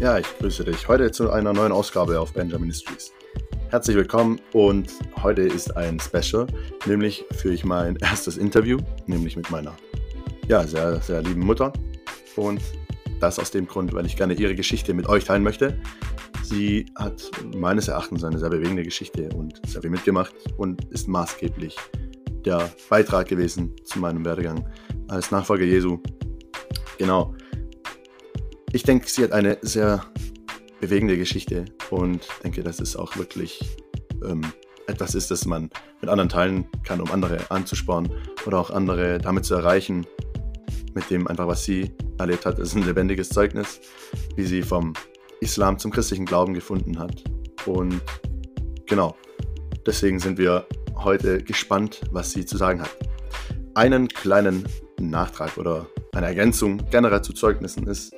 Ja, ich grüße dich heute zu einer neuen Ausgabe auf Benjamin Ministries. Herzlich willkommen und heute ist ein Special, nämlich führe ich mein erstes Interview, nämlich mit meiner ja, sehr, sehr lieben Mutter. Und das aus dem Grund, weil ich gerne ihre Geschichte mit euch teilen möchte. Sie hat meines Erachtens eine sehr bewegende Geschichte und sehr viel mitgemacht und ist maßgeblich der Beitrag gewesen zu meinem Werdegang als Nachfolger Jesu. Genau. Ich denke, sie hat eine sehr bewegende Geschichte und denke, dass es auch wirklich ähm, etwas ist, das man mit anderen teilen kann, um andere anzuspornen oder auch andere damit zu erreichen, mit dem einfach, was sie erlebt hat. Es ist ein lebendiges Zeugnis, wie sie vom Islam zum christlichen Glauben gefunden hat. Und genau, deswegen sind wir heute gespannt, was sie zu sagen hat. Einen kleinen Nachtrag oder eine Ergänzung generell zu Zeugnissen ist,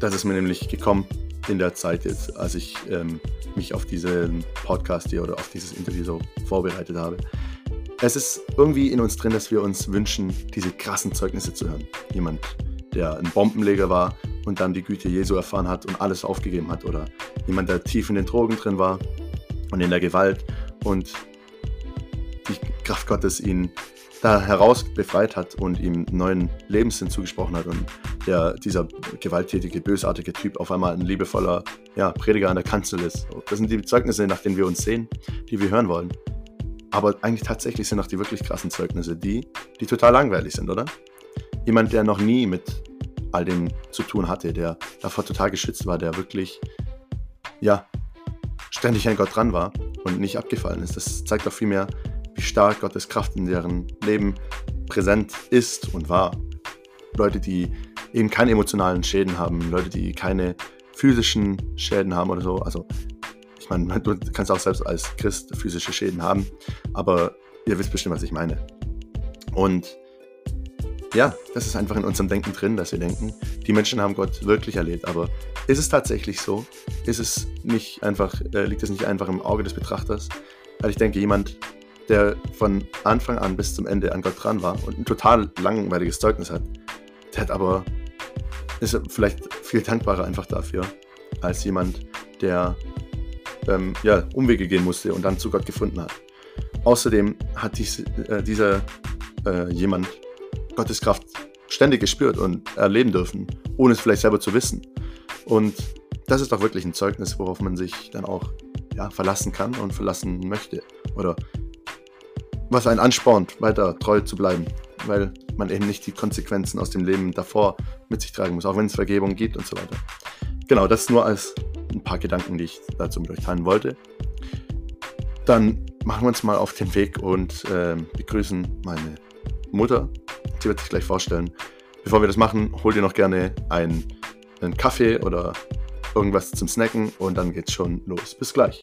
das ist mir nämlich gekommen in der Zeit jetzt, als ich ähm, mich auf diesen Podcast hier oder auf dieses Interview so vorbereitet habe. Es ist irgendwie in uns drin, dass wir uns wünschen, diese krassen Zeugnisse zu hören. Jemand, der ein Bombenleger war und dann die Güte Jesu erfahren hat und alles aufgegeben hat. Oder jemand, der tief in den Drogen drin war und in der Gewalt und die Kraft Gottes ihn da heraus befreit hat und ihm neuen Lebenssinn zugesprochen hat und der, dieser gewalttätige, bösartige Typ auf einmal ein liebevoller ja, Prediger an der Kanzel ist. Das sind die Zeugnisse, nach denen wir uns sehen, die wir hören wollen. Aber eigentlich tatsächlich sind auch die wirklich krassen Zeugnisse die, die total langweilig sind, oder? Jemand, der noch nie mit all dem zu tun hatte, der davor total geschützt war, der wirklich, ja, ständig an Gott dran war und nicht abgefallen ist. Das zeigt doch vielmehr, wie stark Gottes Kraft in deren Leben präsent ist und war. Leute, die eben keine emotionalen Schäden haben, Leute, die keine physischen Schäden haben oder so. Also, ich meine, du kannst auch selbst als Christ physische Schäden haben, aber ihr wisst bestimmt, was ich meine. Und ja, das ist einfach in unserem Denken drin, dass wir denken, die Menschen haben Gott wirklich erlebt. Aber ist es tatsächlich so? Ist es nicht einfach, äh, liegt es nicht einfach im Auge des Betrachters? Weil ich denke, jemand, der von Anfang an bis zum Ende an Gott dran war und ein total langweiliges Zeugnis hat, der hat aber, ist vielleicht viel dankbarer einfach dafür, als jemand, der ähm, ja, Umwege gehen musste und dann zu Gott gefunden hat. Außerdem hat dies, äh, dieser äh, jemand Gottes Kraft ständig gespürt und erleben dürfen, ohne es vielleicht selber zu wissen. Und das ist doch wirklich ein Zeugnis, worauf man sich dann auch ja, verlassen kann und verlassen möchte. Oder was einen anspornt, weiter treu zu bleiben, weil man eben nicht die Konsequenzen aus dem Leben davor mit sich tragen muss, auch wenn es Vergebung gibt und so weiter. Genau, das nur als ein paar Gedanken, die ich dazu mit euch teilen wollte. Dann machen wir uns mal auf den Weg und äh, begrüßen meine Mutter. Sie wird sich gleich vorstellen. Bevor wir das machen, hol dir noch gerne einen, einen Kaffee oder irgendwas zum Snacken und dann geht's schon los. Bis gleich.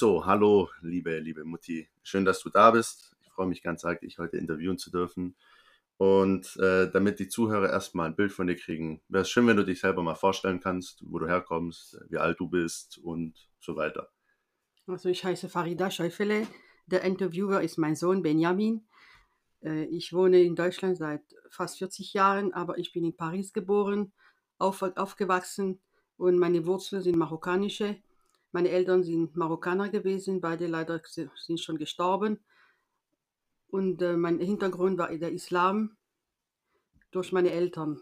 So, hallo, liebe, liebe Mutti. Schön, dass du da bist. Ich freue mich ganz arg, dich heute interviewen zu dürfen. Und äh, damit die Zuhörer erstmal ein Bild von dir kriegen, wäre es schön, wenn du dich selber mal vorstellen kannst, wo du herkommst, wie alt du bist und so weiter. Also ich heiße Farida Scheufele. Der Interviewer ist mein Sohn Benjamin. Äh, ich wohne in Deutschland seit fast 40 Jahren, aber ich bin in Paris geboren, auf, aufgewachsen und meine Wurzeln sind marokkanische. Meine Eltern sind Marokkaner gewesen, beide leider sind schon gestorben. Und äh, mein Hintergrund war der Islam durch meine Eltern.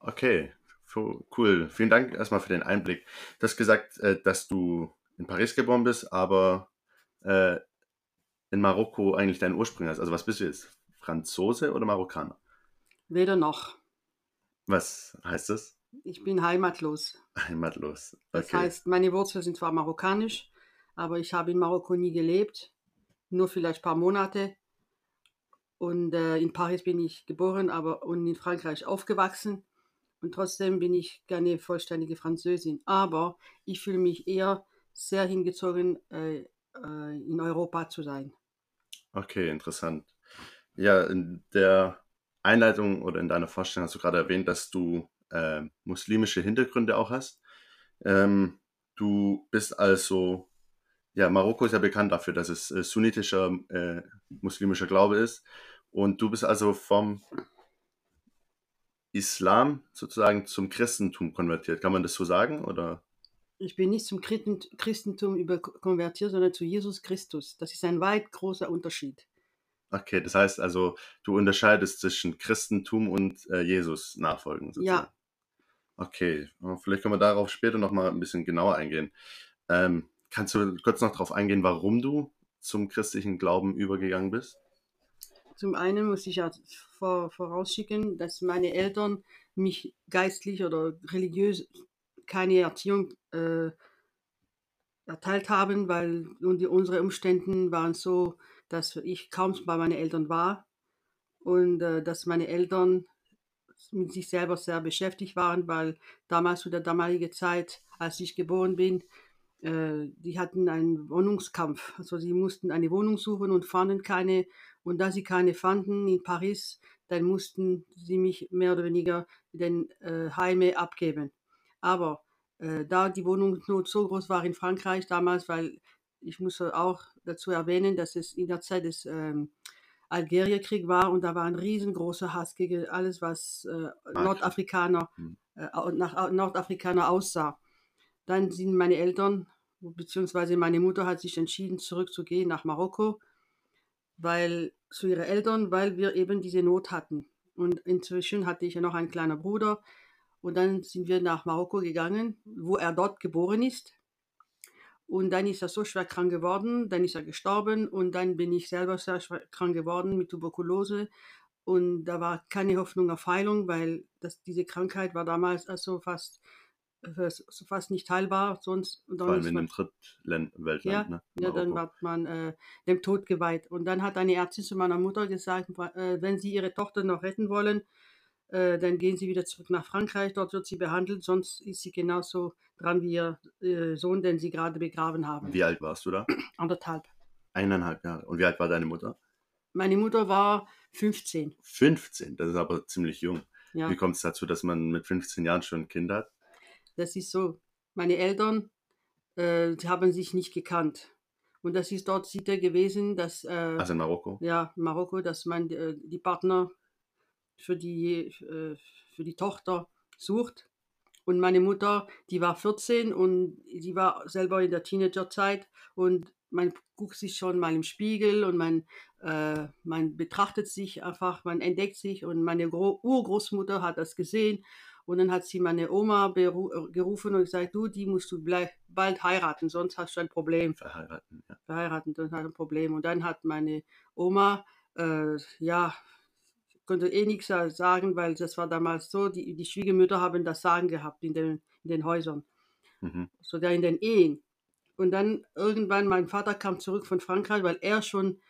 Okay, cool. Vielen Dank erstmal für den Einblick. Du hast gesagt, äh, dass du in Paris geboren bist, aber äh, in Marokko eigentlich deinen Ursprung hast. Also was bist du jetzt? Franzose oder Marokkaner? Weder noch. Was heißt das? Ich bin heimatlos. Heimatlos. Okay. Das heißt, meine Wurzeln sind zwar marokkanisch, aber ich habe in Marokko nie gelebt, nur vielleicht ein paar Monate. Und äh, in Paris bin ich geboren, aber und in Frankreich aufgewachsen. Und trotzdem bin ich gerne vollständige Französin. Aber ich fühle mich eher sehr hingezogen, äh, äh, in Europa zu sein. Okay, interessant. Ja, in der Einleitung oder in deiner Vorstellung hast du gerade erwähnt, dass du äh, muslimische Hintergründe auch hast. Ähm, du bist also, ja, Marokko ist ja bekannt dafür, dass es äh, sunnitischer äh, muslimischer Glaube ist. Und du bist also vom Islam sozusagen zum Christentum konvertiert. Kann man das so sagen? Oder? Ich bin nicht zum Christen- Christentum über konvertiert, sondern zu Jesus Christus. Das ist ein weit großer Unterschied. Okay, das heißt also, du unterscheidest zwischen Christentum und äh, Jesus nachfolgen. sozusagen. Ja, Okay, vielleicht können wir darauf später nochmal ein bisschen genauer eingehen. Ähm, kannst du kurz noch darauf eingehen, warum du zum christlichen Glauben übergegangen bist? zum einen muss ich ja vor, vorausschicken, dass meine Eltern mich geistlich oder religiös keine Erziehung äh, erteilt haben, weil unsere Umstände waren so, dass ich kaum bei meinen Eltern war und äh, dass meine Eltern mit sich selber sehr beschäftigt waren, weil damals zu der damaligen Zeit, als ich geboren bin, äh, die hatten einen Wohnungskampf. Also sie mussten eine Wohnung suchen und fanden keine. Und da sie keine fanden in Paris, dann mussten sie mich mehr oder weniger den äh, Heime abgeben. Aber äh, da die Wohnungsnot so groß war in Frankreich damals, weil ich muss auch dazu erwähnen, dass es in der Zeit des ähm, Algerierkrieg war und da war ein riesengroßer Hass gegen alles, was äh, Ah, Nordafrikaner, Hm. äh, nach Nordafrikaner aussah. Dann sind meine Eltern, beziehungsweise meine Mutter hat sich entschieden, zurückzugehen nach Marokko, weil zu ihren Eltern, weil wir eben diese Not hatten. Und inzwischen hatte ich ja noch einen kleinen Bruder. Und dann sind wir nach Marokko gegangen, wo er dort geboren ist. Und dann ist er so schwer krank geworden, dann ist er gestorben und dann bin ich selber sehr schwer krank geworden mit Tuberkulose. Und da war keine Hoffnung auf Heilung, weil das, diese Krankheit war damals also fast, äh, so fast nicht heilbar. Sonst, Vor allem dann in einem Drittweltland, ja, ne? ja, dann wird man äh, dem Tod geweiht. Und dann hat eine Ärztin zu meiner Mutter gesagt, äh, wenn Sie Ihre Tochter noch retten wollen, äh, dann gehen Sie wieder zurück nach Frankreich, dort wird sie behandelt, sonst ist sie genauso dran wie Ihr äh, Sohn, den Sie gerade begraben haben. Wie alt warst du da? Anderthalb. Eineinhalb Jahre. Und wie alt war deine Mutter? Meine Mutter war 15. 15, das ist aber ziemlich jung. Ja, Wie kommt es dazu, dass man mit 15 Jahren schon ein Kind hat? das ist so. Meine Eltern äh, sie haben sich nicht gekannt. Und das ist dort Sitte gewesen, dass äh, Also in Marokko? ja, in Marokko, dass man äh, die Partner für die, äh, für die Tochter sucht. Und meine Mutter, die war 14 und sie war selber in der Teenagerzeit und man guckt sich schon mal im Spiegel und man, äh, man betrachtet sich einfach, man entdeckt sich und meine Gro Urgroßmutter hat das gesehen und dann hat sie meine Oma äh, gerufen und gesagt, du, die musst du bald heiraten, sonst hast du ein Problem Verheiraten, ja. verheiratet und hat ein Problem. Und dann hat meine Oma, äh, ja, konnte eh nichts sagen, weil das war damals so, die, die Schwiegermütter haben das Sagen gehabt in den, in den Häusern, Mhm. sogar in den Ehen. Und dann irgendwann, mein Vater kam zurück von Frankreich, weil er schon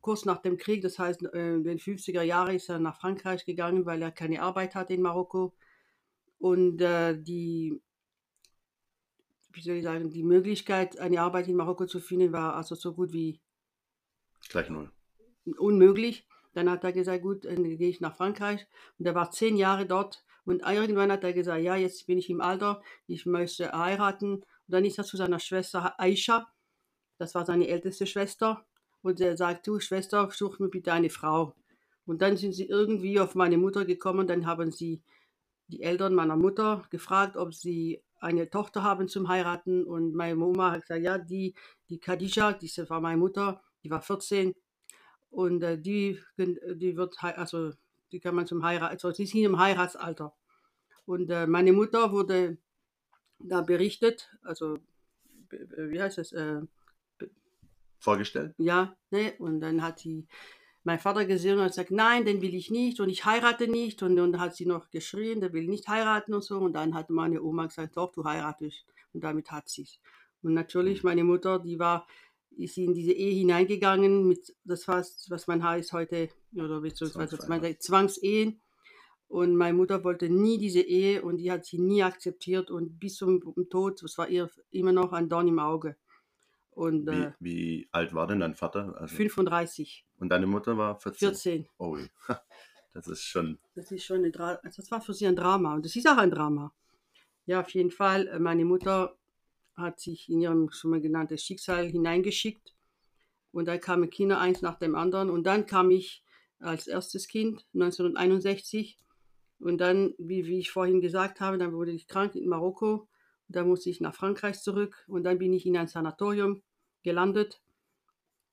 kurz nach dem Krieg, das heißt äh, in den 50er Jahren, ist er nach Frankreich gegangen, weil er keine Arbeit hatte in Marokko. Und äh, die, wie soll ich sagen, die Möglichkeit, eine Arbeit in Marokko zu finden, war also so gut wie Gleich null. unmöglich. Dann hat er gesagt, gut, dann gehe ich nach Frankreich. Und er war zehn Jahre dort. Und irgendwann hat er gesagt, ja, jetzt bin ich im Alter, ich möchte heiraten. Und dann ist er zu seiner Schwester Aisha, das war seine älteste Schwester. Und er sagt, du Schwester, such mir bitte eine Frau. Und dann sind sie irgendwie auf meine Mutter gekommen. Dann haben sie die Eltern meiner Mutter gefragt, ob sie eine Tochter haben zum Heiraten. Und meine Oma hat gesagt, ja, die, die Khadija, diese war meine Mutter, die war 14. Und äh, die, die wird, also die kann man zum Heirat, also sie sind im Heiratsalter. Und äh, meine Mutter wurde da berichtet, also wie heißt das, äh, Vorgestellt? ja, ne? Und dann hat sie mein Vater gesehen und hat gesagt, nein, den will ich nicht und ich heirate nicht. Und dann hat sie noch geschrien, der will nicht heiraten und so. Und dann hat meine Oma gesagt, doch, du heiratest. Und damit hat sie es. Und natürlich, meine Mutter, die war, ist in diese Ehe hineingegangen mit, das was, was man heißt heute, oder beziehungsweise man sagt, Zwangsehen. Und meine Mutter wollte nie diese Ehe und die hat sie nie akzeptiert und bis zum Tod, das war ihr immer noch ein Dorn im Auge. Und Wie, äh, wie alt war denn dein Vater? Also, 35, und deine Mutter war 14? 14. Oh, das ist schon. Das ist schon ein Dra also das war für sie ein Drama und das ist auch ein Drama. Ja, auf jeden Fall. Äh, Meine Mutter hat sich in ihrem schon mal genanntes Schicksal hineingeschickt. Und dann kamen Kinder eins nach dem anderen. Und dann kam ich als erstes Kind 1961. Und dann, wie, wie ich vorhin gesagt habe, dann wurde ich krank in Marokko. Und dann musste ich nach Frankreich zurück. Und dann bin ich in ein Sanatorium gelandet.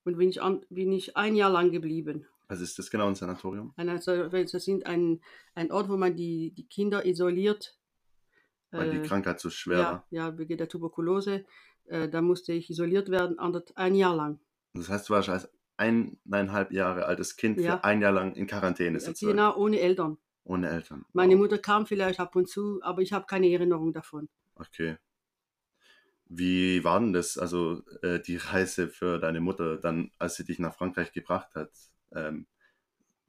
Und bin ich, bin ich ein Jahr lang geblieben. Was ist das genau, ein Sanatorium? Ein, also, das sind ein, ein Ort, wo man die, die Kinder isoliert. Weil die Äh, Krankheit so schwer ja, war. ja, wegen der Tuberkulose. Äh, da musste ich isoliert werden, ein Jahr lang. Das heißt, du warst als eineinhalb Jahre altes Kind Ja. für ein Jahr lang in Quarantäne Äh, sozusagen. Genau, ohne Eltern. Ohne Eltern. Meine Wow. Mutter kam vielleicht ab und zu, aber ich habe keine Erinnerung davon. Okay. Wie war denn das, also äh, die Reise für deine Mutter, dann, als sie dich nach Frankreich gebracht hat? Ähm,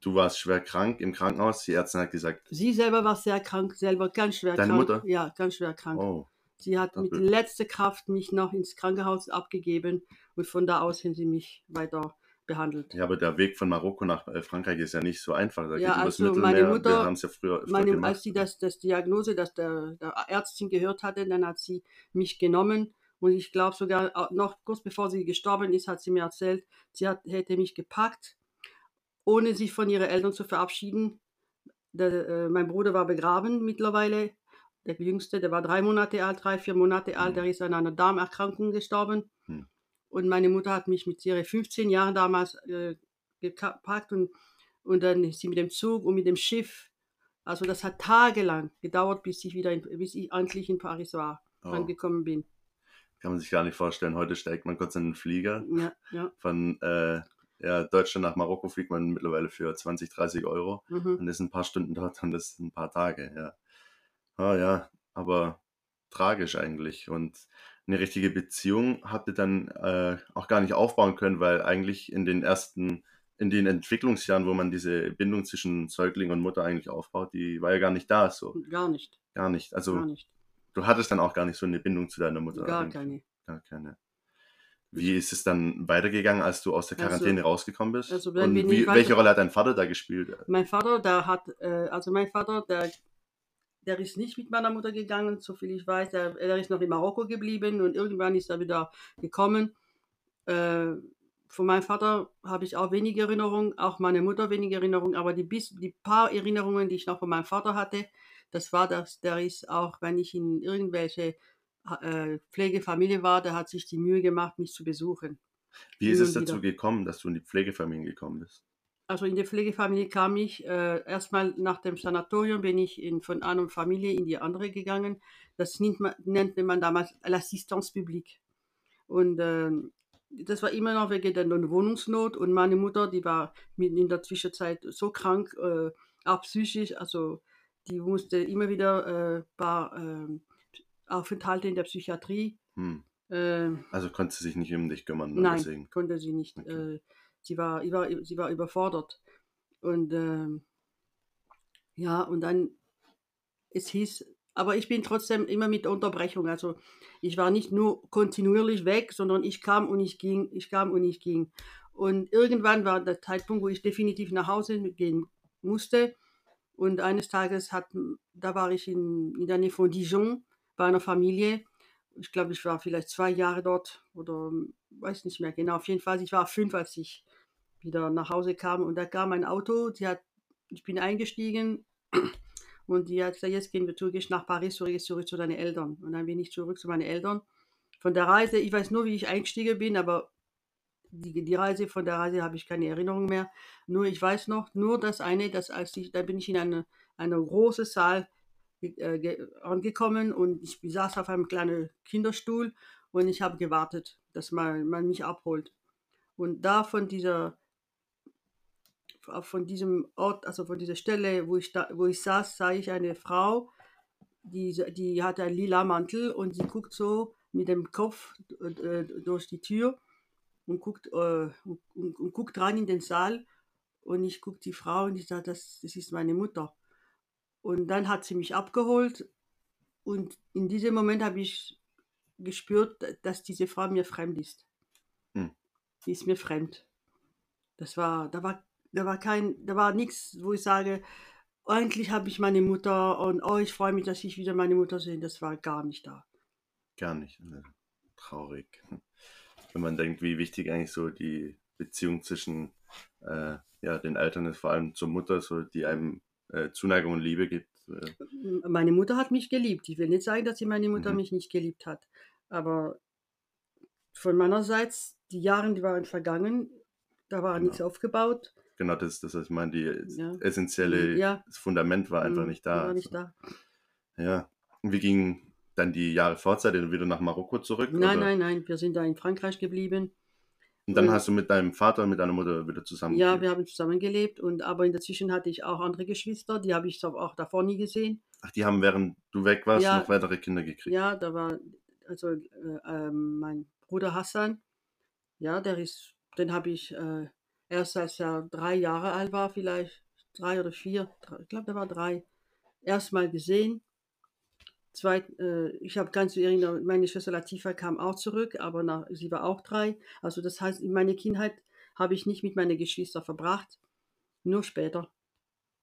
du warst schwer krank im Krankenhaus, die Ärztin hat gesagt, Sie selber war sehr krank, selber ganz schwer Deine krank. Mutter? Ja, ganz schwer krank. oh, Sie hat mit letzter Kraft mich noch ins Krankenhaus abgegeben und von da aus haben sie mich weiter behandelt. ja, aber der Weg von Marokko nach äh, Frankreich ist ja nicht so einfach. Da Ja, also meine. Mutter- ja früher Meine, als sie das, das Diagnose, das der, der Ärztin gehört hatte, dann hat sie mich genommen und ich glaube sogar auch noch kurz bevor sie gestorben ist, hat sie mir erzählt, sie hat, hätte mich gepackt, ohne sich von ihren Eltern zu verabschieden. Der, äh, mein Bruder war begraben mittlerweile, der jüngste, der war drei Monate alt, drei, vier Monate alt, Mhm. der ist an einer Darmerkrankung gestorben. Hm. Und meine Mutter hat mich mit ihren 15 Jahren damals äh, gepackt und, und dann ist sie mit dem Zug und mit dem Schiff. Also das hat tagelang gedauert, bis ich wieder in, bis ich endlich in Paris war, oh, angekommen bin. kann man sich gar nicht vorstellen. Heute steigt man kurz in den Flieger. Ja, ja. Von äh, ja, Deutschland nach Marokko fliegt man mittlerweile für 20, 30 Euro. Mhm. und ist ein paar Stunden dort und das sind ein paar Tage, ja. Ah ja, aber tragisch eigentlich. Und eine richtige Beziehung habt ihr dann äh, auch gar nicht aufbauen können, weil eigentlich in den ersten, in den Entwicklungsjahren, wo man diese Bindung zwischen Säugling und Mutter eigentlich aufbaut, die war ja gar nicht da, so. Gar nicht, Gar nicht. Also gar nicht, du hattest dann auch gar nicht so eine Bindung zu deiner Mutter. gar eigentlich. keine. Gar keine. Wie ist es dann weitergegangen, als du aus der Also- Quarantäne rausgekommen bist? also und wie, welche Rolle hat dein Vater da gespielt? Mein Vater, der hat, äh, also mein Vater, der, der ist nicht mit meiner Mutter gegangen, so viel ich weiß. Der, er ist noch in Marokko geblieben und irgendwann ist er wieder gekommen. Äh, von meinem Vater habe ich auch wenig Erinnerung, auch meine Mutter wenig Erinnerung, aber die, bis, die paar Erinnerungen, die ich noch von meinem Vater hatte, das war das, der ist auch, wenn ich in irgendwelche äh, Pflegefamilie war, der hat sich die Mühe gemacht, mich zu besuchen. Wie ist es dazu wieder. gekommen, dass du in die Pflegefamilie gekommen bist? Also in der Pflegefamilie kam ich, äh, erstmal nach dem Sanatorium bin ich in, von einer Familie in die andere gegangen. Das nennt man, nannte man damals l'Assistance publique. Und ähm, das war immer noch wegen der Wohnungsnot. Und meine Mutter, die war in der Zwischenzeit so krank, äh, auch psychisch, also die musste immer wieder äh, paar äh, Aufenthalte in der Psychiatrie. Hm. Äh, Also konnte sie sich nicht um dich kümmern, Nein, deswegen. konnte sie nicht. Okay. Äh, sie, war, sie, war, sie war überfordert. Und ähm, ja, und dann, es hieß, aber ich bin trotzdem immer mit Unterbrechung. Also ich war nicht nur kontinuierlich weg, sondern ich kam und ich ging, ich kam und ich ging. Und irgendwann war der Zeitpunkt, wo ich definitiv nach Hause gehen musste. Und eines Tages hat, da war ich in, in der Nähe von Dijon bei einer Familie. Ich glaube, ich war vielleicht zwei Jahre dort oder weiß nicht mehr genau. Auf jeden Fall, ich war fünf, als ich wieder nach Hause kam. Und da kam ein Auto, die hat, ich bin eingestiegen und die hat gesagt, jetzt gehen wir zurück nach Paris, zurück, zurück zu deinen Eltern. Und dann bin ich zurück zu meinen Eltern. Von der Reise, ich weiß nur, wie ich eingestiegen bin, aber die, die Reise, von der Reise habe ich keine Erinnerung mehr. Nur ich weiß noch, nur das eine, dass als ich, da bin ich in eine, eine große Saal äh, ge- angekommen und ich saß auf einem kleinen Kinderstuhl und ich habe gewartet, dass man, man mich abholt. Und da von dieser von diesem Ort, also von dieser Stelle, wo ich, da, wo ich saß, sah ich eine Frau, die, die hat einen lila Mantel und sie guckt so mit dem Kopf äh, durch die Tür und guckt, äh, und, und, und guckt rein in den Saal und ich gucke die Frau und ich sage, das, das ist meine Mutter. Und dann hat sie mich abgeholt und in diesem Moment habe ich gespürt, dass diese Frau mir fremd ist. Hm. Die ist mir fremd. Das war, da war, da war kein, da war nichts, wo ich sage, eigentlich habe ich meine Mutter und oh, ich freue mich, dass ich wieder meine Mutter sehe. Das war gar nicht da. Gar nicht. Ne? Traurig. Wenn man denkt, wie wichtig eigentlich so die Beziehung zwischen äh, ja, den Eltern ist, vor allem zur Mutter, so die einem äh, Zuneigung und Liebe gibt. Äh. Meine Mutter hat mich geliebt. Ich will nicht sagen, dass sie meine Mutter mhm. mich nicht geliebt hat. Aber von meinerseits, die Jahre, die waren vergangen, da war genau. nichts aufgebaut. Genau, das ist das, was ich meine. Die ja. essentielle, ja. das Fundament war einfach mhm. nicht da. War nicht da. Ja. Und wie ging dann die Jahre ihr wieder nach Marokko zurück? Nein, oder? nein, nein. Wir sind da in Frankreich geblieben. Und dann und, hast du mit deinem Vater und mit deiner Mutter wieder zusammen Ja, wir haben zusammengelebt. Und, aber in der Zwischen hatte ich auch andere Geschwister. Die habe ich auch davor nie gesehen. Ach, die haben, während du weg warst, ja, noch weitere Kinder gekriegt? Ja, da war also äh, äh, mein Bruder Hassan. Ja, der ist, den habe ich äh, erst als er drei Jahre alt war, vielleicht drei oder vier, ich glaube, der war drei, erstmal gesehen. Zweit, äh, ich habe ganz zu erinnern, meine Schwester Latifa kam auch zurück, aber nach, sie war auch drei. Also das heißt, in meiner Kindheit habe ich nicht mit meinen Geschwistern verbracht, nur später.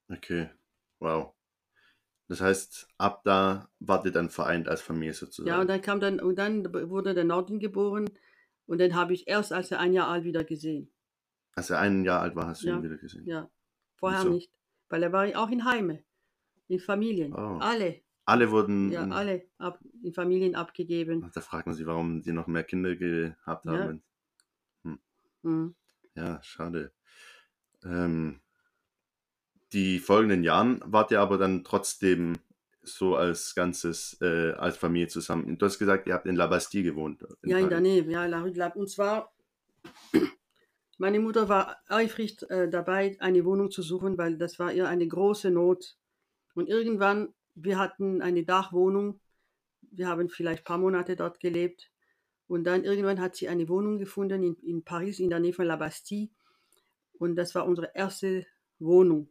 Okay, wow. Das heißt, ab da wart ihr dann vereint als Familie sozusagen. Ja, und dann kam dann, und dann wurde der Norden geboren und dann habe ich erst, als er ein Jahr alt wieder gesehen. Als er ein Jahr alt war, hast du ja, ihn wieder gesehen? Ja, vorher Wieso? nicht. Weil er war auch in Heime, in Familien. Oh. Alle. Alle wurden. Ja, alle ab, in Familien abgegeben. Da fragt man sich, warum sie noch mehr Kinder gehabt haben. Ja, hm. mhm. ja schade. Ähm, die folgenden Jahren wart ihr aber dann trotzdem so als Ganzes, äh, als Familie zusammen. Du hast gesagt, ihr habt in La Bastille gewohnt. In ja, in der Nähe, ja, La Rue de la Und zwar, meine Mutter war eifrig äh, dabei, eine Wohnung zu suchen, weil das war ihr eine große Not. Und irgendwann, wir hatten eine Dachwohnung, wir haben vielleicht ein paar Monate dort gelebt. Und dann irgendwann hat sie eine Wohnung gefunden in, in Paris, in der Nähe von La Bastille. Und das war unsere erste Wohnung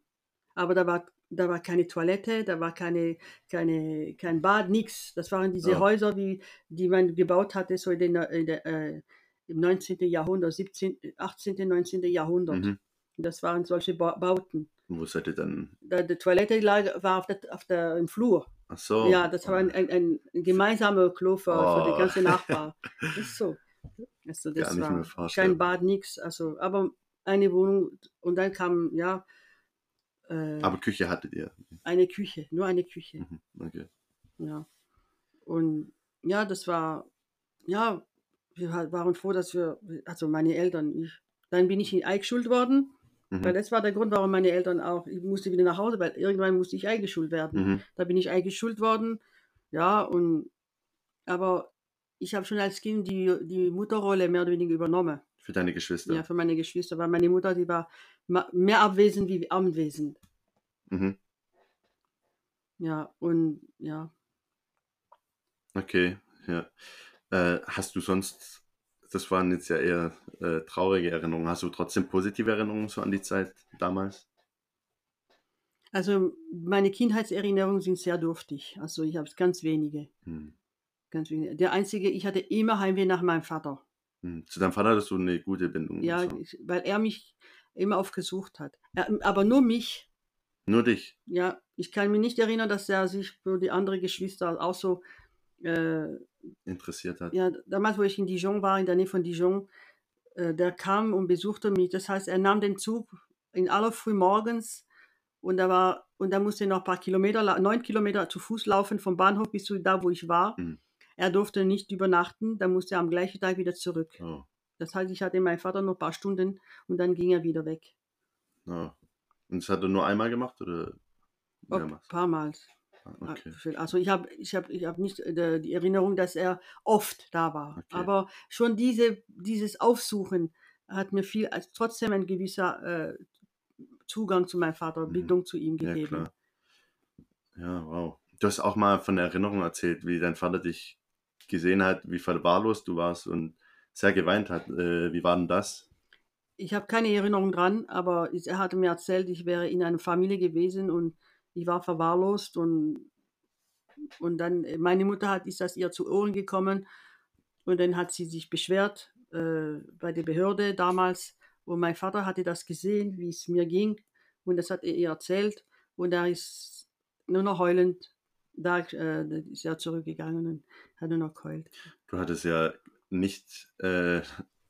aber da war, da war keine Toilette, da war keine, keine, kein Bad, nichts. Das waren diese ja. Häuser, wie, die man gebaut hatte, so in den, in der, äh, im 19. Jahrhundert, 17., 18., 19. Jahrhundert. Mhm. Das waren solche ba Bauten. Wo seid ihr dann? Da, die Toilette lag, war auf der, auf der, im Flur. Ach so. Ja, das war ein, ein, ein gemeinsamer Klo für, oh. für die ganze Nachbar. Das ist so. Also das Gar nicht war kein Bad, nichts. Also, aber eine Wohnung und dann kam, ja, äh, Aber Küche hattet ihr? Eine Küche, nur eine Küche. Mhm, okay. Ja. Und ja, das war, ja, wir waren froh, dass wir, also meine Eltern, ich, dann bin ich eingeschult worden, mhm. weil das war der Grund, warum meine Eltern auch, ich musste wieder nach Hause, weil irgendwann musste ich eingeschult werden. Mhm. Da bin ich eingeschult worden, ja, und, aber ich habe schon als Kind die, die Mutterrolle mehr oder weniger übernommen. Für deine Geschwister? Ja, für meine Geschwister, weil meine Mutter, die war mehr abwesend wie anwesend. Mhm. Ja, und ja. Okay, ja. Äh, hast du sonst, das waren jetzt ja eher äh, traurige Erinnerungen, hast du trotzdem positive Erinnerungen so an die Zeit damals? Also meine Kindheitserinnerungen sind sehr dürftig. Also ich habe ganz wenige. Hm. Ganz wenige. Der einzige, ich hatte immer Heimweh nach meinem Vater. Hm. Zu deinem Vater hattest du eine gute Bindung? Ja, so. weil er mich immer aufgesucht hat. Er, aber nur mich. Nur dich? Ja, ich kann mich nicht erinnern, dass er sich für die anderen Geschwister auch so äh, interessiert hat. Ja, damals, wo ich in Dijon war, in der Nähe von Dijon, äh, der kam und besuchte mich. Das heißt, er nahm den Zug in aller Früh morgens und da war und da musste noch ein paar Kilometer, neun Kilometer zu Fuß laufen vom Bahnhof bis zu da, wo ich war. Mhm. Er durfte nicht übernachten, da musste er am gleichen Tag wieder zurück. Oh. Das heißt, ich hatte meinen Vater noch ein paar Stunden und dann ging er wieder weg. Ja. Und das hat er nur einmal gemacht oder mehrmals? Ein paar Mal. Ah, okay. Also ich habe ich hab, ich hab nicht äh, die Erinnerung, dass er oft da war. Okay. Aber schon diese, dieses Aufsuchen hat mir viel, also trotzdem ein gewisser äh, Zugang zu meinem Vater, mhm. Bindung zu ihm gegeben. Ja, ja, wow. Du hast auch mal von der Erinnerung erzählt, wie dein Vater dich gesehen hat, wie verwahrlost du warst und sehr geweint hat. Äh, wie war denn das? Ich habe keine Erinnerung dran, aber er hatte mir erzählt, ich wäre in einer Familie gewesen und ich war verwahrlost und, und dann, meine Mutter hat, ist das ihr zu Ohren gekommen und dann hat sie sich beschwert äh, bei der Behörde damals und mein Vater hatte das gesehen, wie es mir ging und das hat er ihr erzählt und er ist nur noch heulend, da äh, ist er zurückgegangen und hat nur noch geheult. Du hattest ja nicht äh,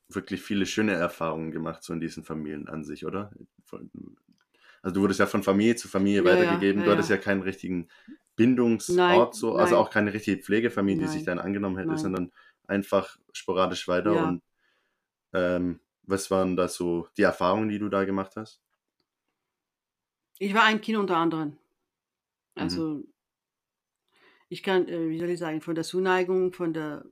wirklich viele schöne Erfahrungen gemacht, so in diesen Familien an sich, oder? Also du wurdest ja von Familie zu Familie Ja, ja, weitergegeben. ja, du hattest ja. ja keinen richtigen Bindungsort, Nein, so, also nein. auch keine richtige Pflegefamilie, die sich Nein, dann angenommen hätte, nein. sondern einfach sporadisch weiter. Ja. Und ähm, was waren da so die Erfahrungen, die du da gemacht hast? Ich war ein Kind unter anderen. Mhm. Also, ich kann, äh, wie soll ich sagen, von der Zuneigung, von der.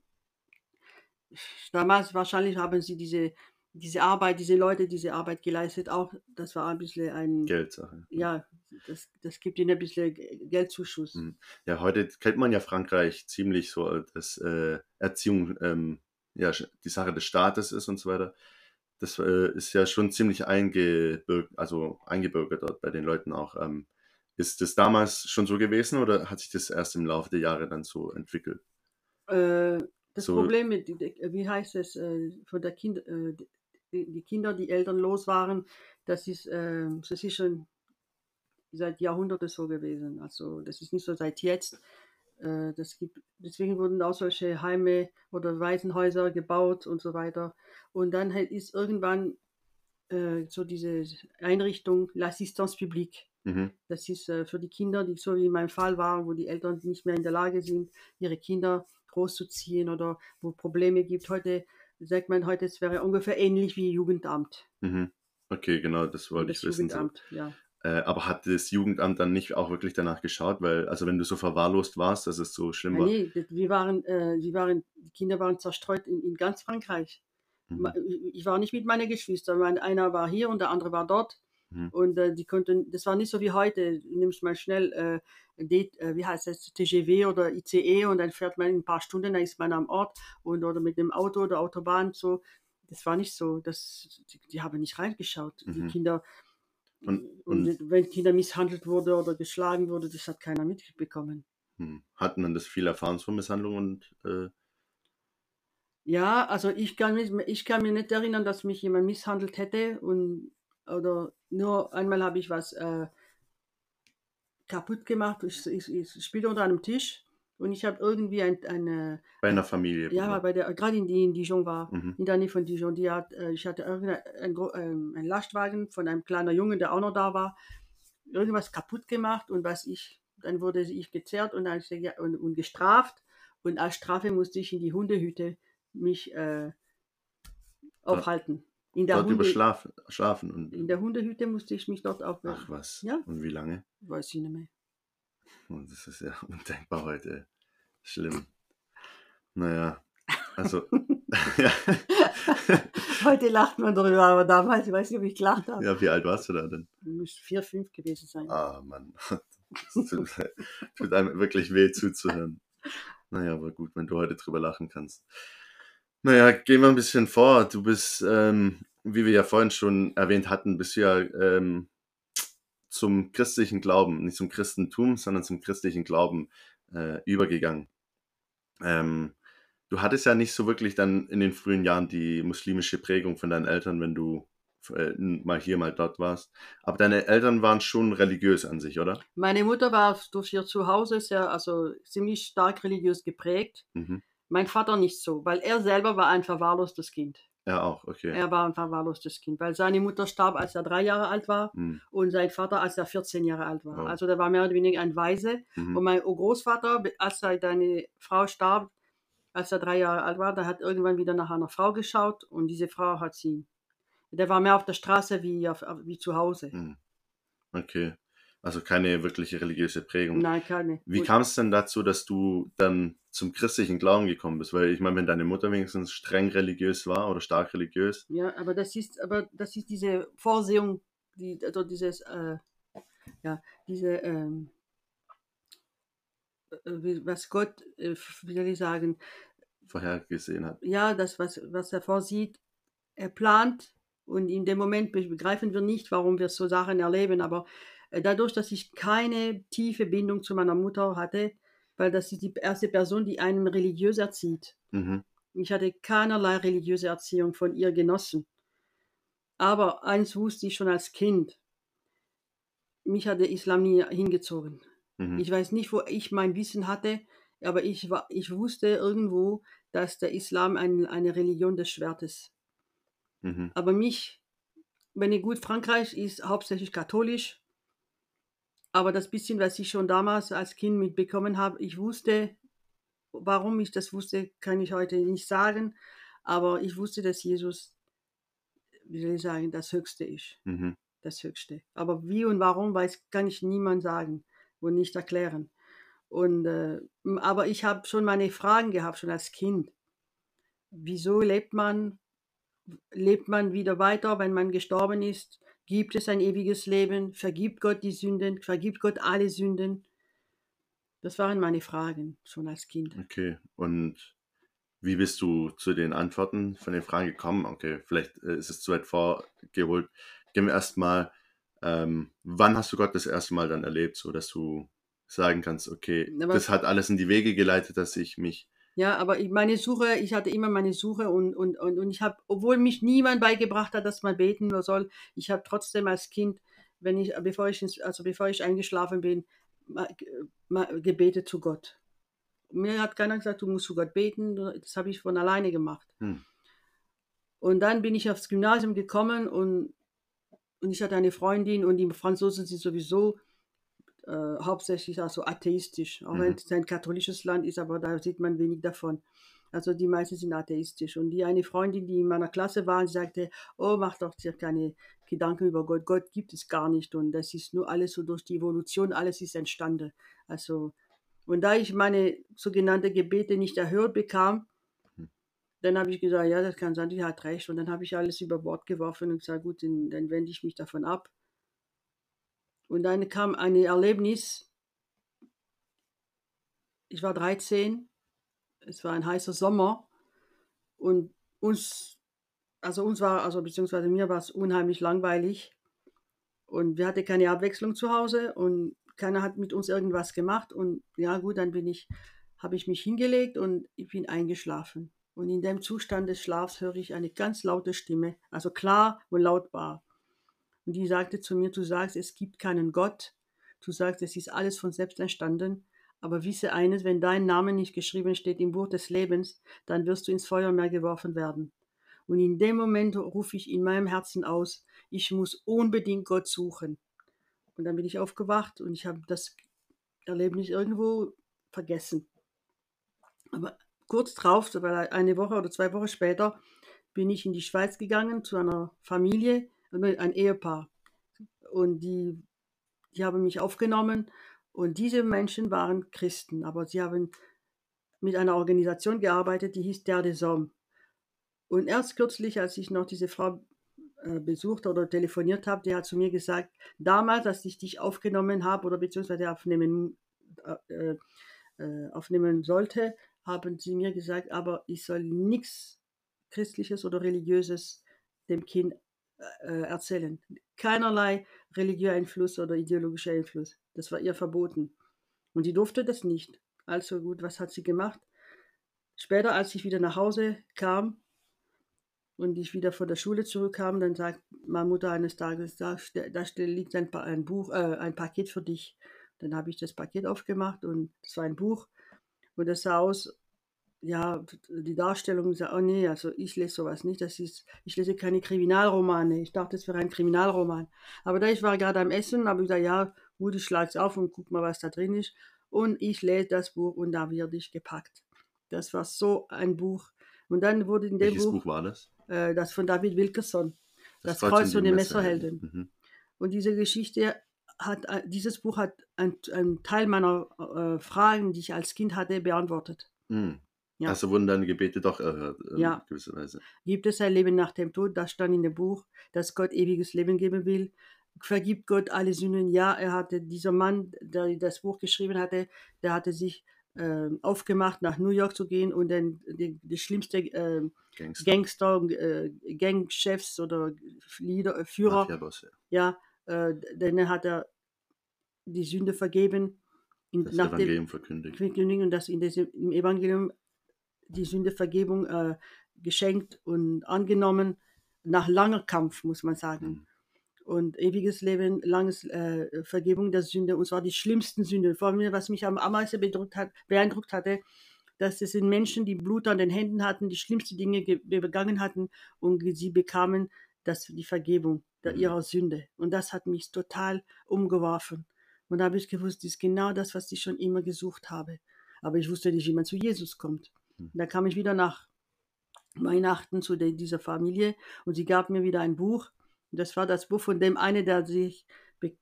Damals wahrscheinlich haben sie diese, diese Arbeit, diese Leute, diese Arbeit geleistet, auch. Das war ein bisschen ein. Geldsache. Ja, das, das gibt ihnen ein bisschen Ge- Geldzuschuss. Mhm. Ja, heute kennt man ja Frankreich ziemlich so, dass äh, Erziehung ähm, ja die Sache des Staates ist und so weiter. Das äh, ist ja schon ziemlich eingebürgert, also eingebürgert dort bei den Leuten auch. Ähm, ist das damals schon so gewesen oder hat sich das erst im Laufe der Jahre dann so entwickelt? Äh, das So- Problem mit, wie heißt es, äh, von der kind, äh, die, Kinder, die Eltern los waren, das ist, äh, das ist schon seit Jahrhunderten so gewesen. Also das ist nicht so seit jetzt. Äh, das gibt, deswegen wurden auch solche Heime oder Waisenhäuser gebaut und so weiter. Und dann halt ist irgendwann äh, so diese Einrichtung L'Assistance Publique. Mhm. Das ist äh, für die Kinder, die so wie in meinem Fall waren, wo die Eltern nicht mehr in der Lage sind, ihre Kinder großzuziehen oder wo Probleme gibt. Heute sagt man heute, es wäre ungefähr ähnlich wie Jugendamt. Mhm. Okay, genau, das wollte das ich wissen. So. Jugendamt, ja. Äh, aber hat das Jugendamt dann nicht auch wirklich danach geschaut? Weil, also wenn du so verwahrlost warst, dass es so schlimm Ja, war. nee, wir waren, äh, wir waren, die Kinder waren zerstreut in, in ganz Frankreich. Mhm. Ich war nicht mit meinen Geschwistern. Mein, einer war hier und der andere war dort. Mhm. Und äh, die konnten, das war nicht so wie heute. Nimmst mal schnell, äh, D, äh, wie heißt das, TGV oder ICE und dann fährt man in ein paar Stunden, dann ist man am Ort und oder mit dem Auto oder Autobahn so. Das war nicht so. Das, die, die haben nicht reingeschaut. Die Mhm. Kinder. Und- Und, und- wenn Kinder misshandelt wurde oder geschlagen wurde, das hat keiner mitbekommen. Hm. Hat man das viel erfahren von Misshandlung und äh, Ja, also ich kann, mich, ich kann mir nicht erinnern, dass mich jemand misshandelt hätte und oder nur einmal habe ich was äh, kaputt gemacht. Ich, ich, ich spielte unter einem Tisch und ich habe irgendwie ein, eine, bei einer Familie? ja, oder? bei der, gerade in die in Dijon war, Mhm. in der Nähe von Dijon, die hat, äh, ich hatte irgendein ein, gro- ähm, ein Lastwagen von einem kleinen Jungen, der auch noch da war, irgendwas kaputt gemacht und was ich, dann wurde ich gezerrt und, dann, und, und gestraft und als Strafe musste ich in die Hundehütte mich äh, aufhalten. In der, Dort Hunde, überschlafen schlafen und. in der Hundehütte musste ich mich dort aufhalten. Ach was. Ja. Und wie lange? Weiß ich nicht mehr. Oh, Das ist ja undenkbar heute. Schlimm. Naja, also. ja. Heute lacht man darüber, aber damals, ich weiß nicht, ob ich gelacht habe. ja, wie alt warst du da denn? Muss vier, fünf gewesen sein. Ah, Mann. Es tut, tut einem wirklich weh zuzuhören. Naja, aber gut, wenn du heute drüber lachen kannst. Naja, gehen wir ein bisschen vor. Du bist, ähm, wie wir ja vorhin schon erwähnt hatten, bist du ja ähm, zum christlichen Glauben, nicht zum Christentum, sondern zum christlichen Glauben äh, übergegangen. Ähm, du hattest ja nicht so wirklich dann in den frühen Jahren die muslimische Prägung von deinen Eltern, wenn du äh, mal hier, mal dort warst. Aber deine Eltern waren schon religiös an sich, oder? Meine Mutter war durch ihr Zuhause sehr, also ziemlich stark religiös geprägt. Mhm. Mein Vater nicht so, weil er selber war ein verwahrlostes Kind. Ja, auch, okay. Er war ein verwahrlostes Kind, weil seine Mutter starb, als er drei Jahre alt war Mhm. und sein Vater, als er 14 Jahre alt war. Oh. Also der war mehr oder weniger ein Waise. Mhm. Und mein Großvater, als seine Frau starb, als er drei Jahre alt war, der hat irgendwann wieder nach einer Frau geschaut und diese Frau hat sie. Der war mehr auf der Straße wie, auf, wie zu Hause. Mhm. Okay. Also keine wirkliche religiöse Prägung. Nein, keine. Wie kam es denn dazu, dass du dann zum christlichen Glauben gekommen bist? Weil ich meine, wenn deine Mutter wenigstens streng religiös war oder stark religiös, Ja, aber das ist, aber das ist diese Vorsehung, die, also dieses, äh, ja, diese, ähm, äh, was Gott, äh, wie soll ich sagen, vorhergesehen hat. ja, das, was, was er vorsieht, er plant und in dem Moment be- begreifen wir nicht, warum wir so Sachen erleben, aber dadurch, dass ich keine tiefe Bindung zu meiner Mutter hatte, weil das ist die erste Person, die einen religiös erzieht. Mhm. Ich hatte keinerlei religiöse Erziehung von ihr genossen. Aber eins wusste ich schon als Kind. mich hat der Islam nie hingezogen. Mhm. Ich weiß nicht, wo ich mein Wissen hatte, aber ich, war, ich wusste irgendwo, dass der Islam ein, eine Religion des Schwertes. Mhm. Aber mich, wenn ich gut, Frankreich ist hauptsächlich katholisch. Aber das bisschen, was ich schon damals als Kind mitbekommen habe, ich wusste, warum ich das wusste, kann ich heute nicht sagen. Aber ich wusste, dass Jesus, wie soll ich sagen, das Höchste ist. Mhm. Das Höchste. Aber wie und warum, weiß, kann ich niemand sagen und nicht erklären. Und, äh, aber ich habe schon meine Fragen gehabt, schon als Kind. Wieso lebt man? Lebt man wieder weiter, wenn man gestorben ist? Gibt es ein ewiges Leben? Vergibt Gott die Sünden? Vergibt Gott alle Sünden? Das waren meine Fragen schon als Kind. Okay. Und wie bist du zu den Antworten von den Fragen gekommen? Okay, vielleicht äh, ist es zu weit vorgeholt. Gehen wir erstmal, ähm, wann hast du Gott das erste Mal dann erlebt, so dass du sagen kannst, okay, Aber- das hat alles in die Wege geleitet, dass ich mich. Ja, aber ich, meine Suche, ich hatte immer meine Suche und, und, und, und ich habe, obwohl mich niemand beigebracht hat, dass man beten soll, ich habe trotzdem als Kind, wenn ich, bevor ich, ins, also bevor ich eingeschlafen bin, gebetet zu Gott. Mir hat keiner gesagt, du musst zu Gott beten, das habe ich von alleine gemacht. Hm. Und dann bin ich aufs Gymnasium gekommen und, und ich hatte eine Freundin und die Franzosen sind sowieso äh, hauptsächlich also atheistisch, auch wenn Mhm. es ein katholisches Land ist, aber da sieht man wenig davon. Also die meisten sind atheistisch. Und die eine Freundin, die in meiner Klasse war, sagte, oh, mach doch dir keine Gedanken über Gott. Gott gibt es gar nicht und das ist nur alles so durch die Evolution, alles ist entstanden. Also, und da ich meine sogenannte Gebete nicht erhört bekam, Mhm. dann habe ich gesagt, ja, das kann sein, die hat recht. Und dann habe ich alles über Bord geworfen und gesagt, gut, dann, dann wende ich mich davon ab. Und dann kam ein Erlebnis. Ich war 13, es war ein heißer Sommer und uns, also uns war, also beziehungsweise mir war es unheimlich langweilig und wir hatten keine Abwechslung zu Hause und keiner hat mit uns irgendwas gemacht und ja gut, dann bin ich, habe ich mich hingelegt und ich bin eingeschlafen. Und in dem Zustand des Schlafs höre ich eine ganz laute Stimme, also klar und lautbar. Und die sagte zu mir, du sagst, es gibt keinen Gott, du sagst, es ist alles von selbst entstanden, aber wisse eines, wenn dein Name nicht geschrieben steht im Buch des Lebens, dann wirst du ins Feuermeer geworfen werden. Und in dem Moment rufe ich in meinem Herzen aus, ich muss unbedingt Gott suchen. Und dann bin ich aufgewacht und ich habe das Erlebnis irgendwo vergessen. Aber kurz drauf, eine Woche oder zwei Wochen später, bin ich in die Schweiz gegangen zu einer Familie, ein Ehepaar. Und die, die haben mich aufgenommen und diese Menschen waren Christen, aber sie haben mit einer Organisation gearbeitet, die hieß Der des Hommes. Und erst kürzlich, als ich noch diese Frau äh, besucht oder telefoniert habe, die hat zu mir gesagt, damals, als ich dich aufgenommen habe oder beziehungsweise aufnehmen, äh, äh, aufnehmen sollte, haben sie mir gesagt, aber ich soll nichts Christliches oder Religiöses dem Kind äh, erzählen. Keinerlei religiöser Einfluss oder ideologischer Einfluss. Das war ihr verboten. Und sie durfte das nicht. Also gut, was hat sie gemacht? Später, als ich wieder nach Hause kam und ich wieder von der Schule zurückkam, dann sagt meine Mutter eines Tages, da, da liegt ein, ein Buch, äh, ein Paket für dich. Dann habe ich das Paket aufgemacht und es war ein Buch und das sah aus, ja, die Darstellung sah, oh nee, also ich lese sowas nicht, das ist, ich lese keine Kriminalromane. Ich dachte, es wäre ein Kriminalroman. Aber da ich war gerade am Essen, habe ich gesagt, ja, gut, ich schlage es auf und guck mal, was da drin ist. Und ich lese das Buch und da werde ich gepackt. Das war so ein Buch. Und dann wurde in dem Welches Buch, Buch war das? Äh, das von David Wilkerson, Das, das Kreuz und die Messerhelden. Mhm. Und diese Geschichte hat, dieses Buch hat einen Teil meiner äh, Fragen, die ich als Kind hatte, beantwortet. Mhm. Ja. Also wurden deine Gebete doch erhört, äh, Ja. gewisserweise. Gibt es ein Leben nach dem Tod? Das stand in dem Buch, dass Gott ewiges Leben geben will. Vergibt Gott alle Sünden? Ja, er hatte, dieser Mann, der das Buch geschrieben hatte, der hatte sich äh, aufgemacht, nach New York zu gehen und dann die, die schlimmste äh, Gangster. Gangster, äh, Gangchefs oder Leader, Führer, Mafiabosse. ja, äh, denen hat er die Sünde vergeben. In, Das Evangelium verkündigt. Verkündigung und dass in diesem, im Evangelium die Sündevergebung äh, geschenkt und angenommen, nach langer Kampf, muss man sagen. Mhm. und ewiges Leben, langes äh, Vergebung der Sünde, und zwar die schlimmsten Sünden. Vor allem, was mich am meisten hat, beeindruckt hatte, dass es sind Menschen, die Blut an den Händen hatten, die schlimmste Dinge begangen hatten und sie bekamen das, die Vergebung der, Mhm. ihrer Sünde. Und das hat mich total umgeworfen. Und da habe ich gewusst, das ist genau das, was ich schon immer gesucht habe. Aber ich wusste nicht, wie man zu Jesus kommt. Mhm. Da kam ich wieder nach Weihnachten zu der, dieser Familie und sie gab mir wieder ein Buch. Und das war das Buch von dem einen, der sich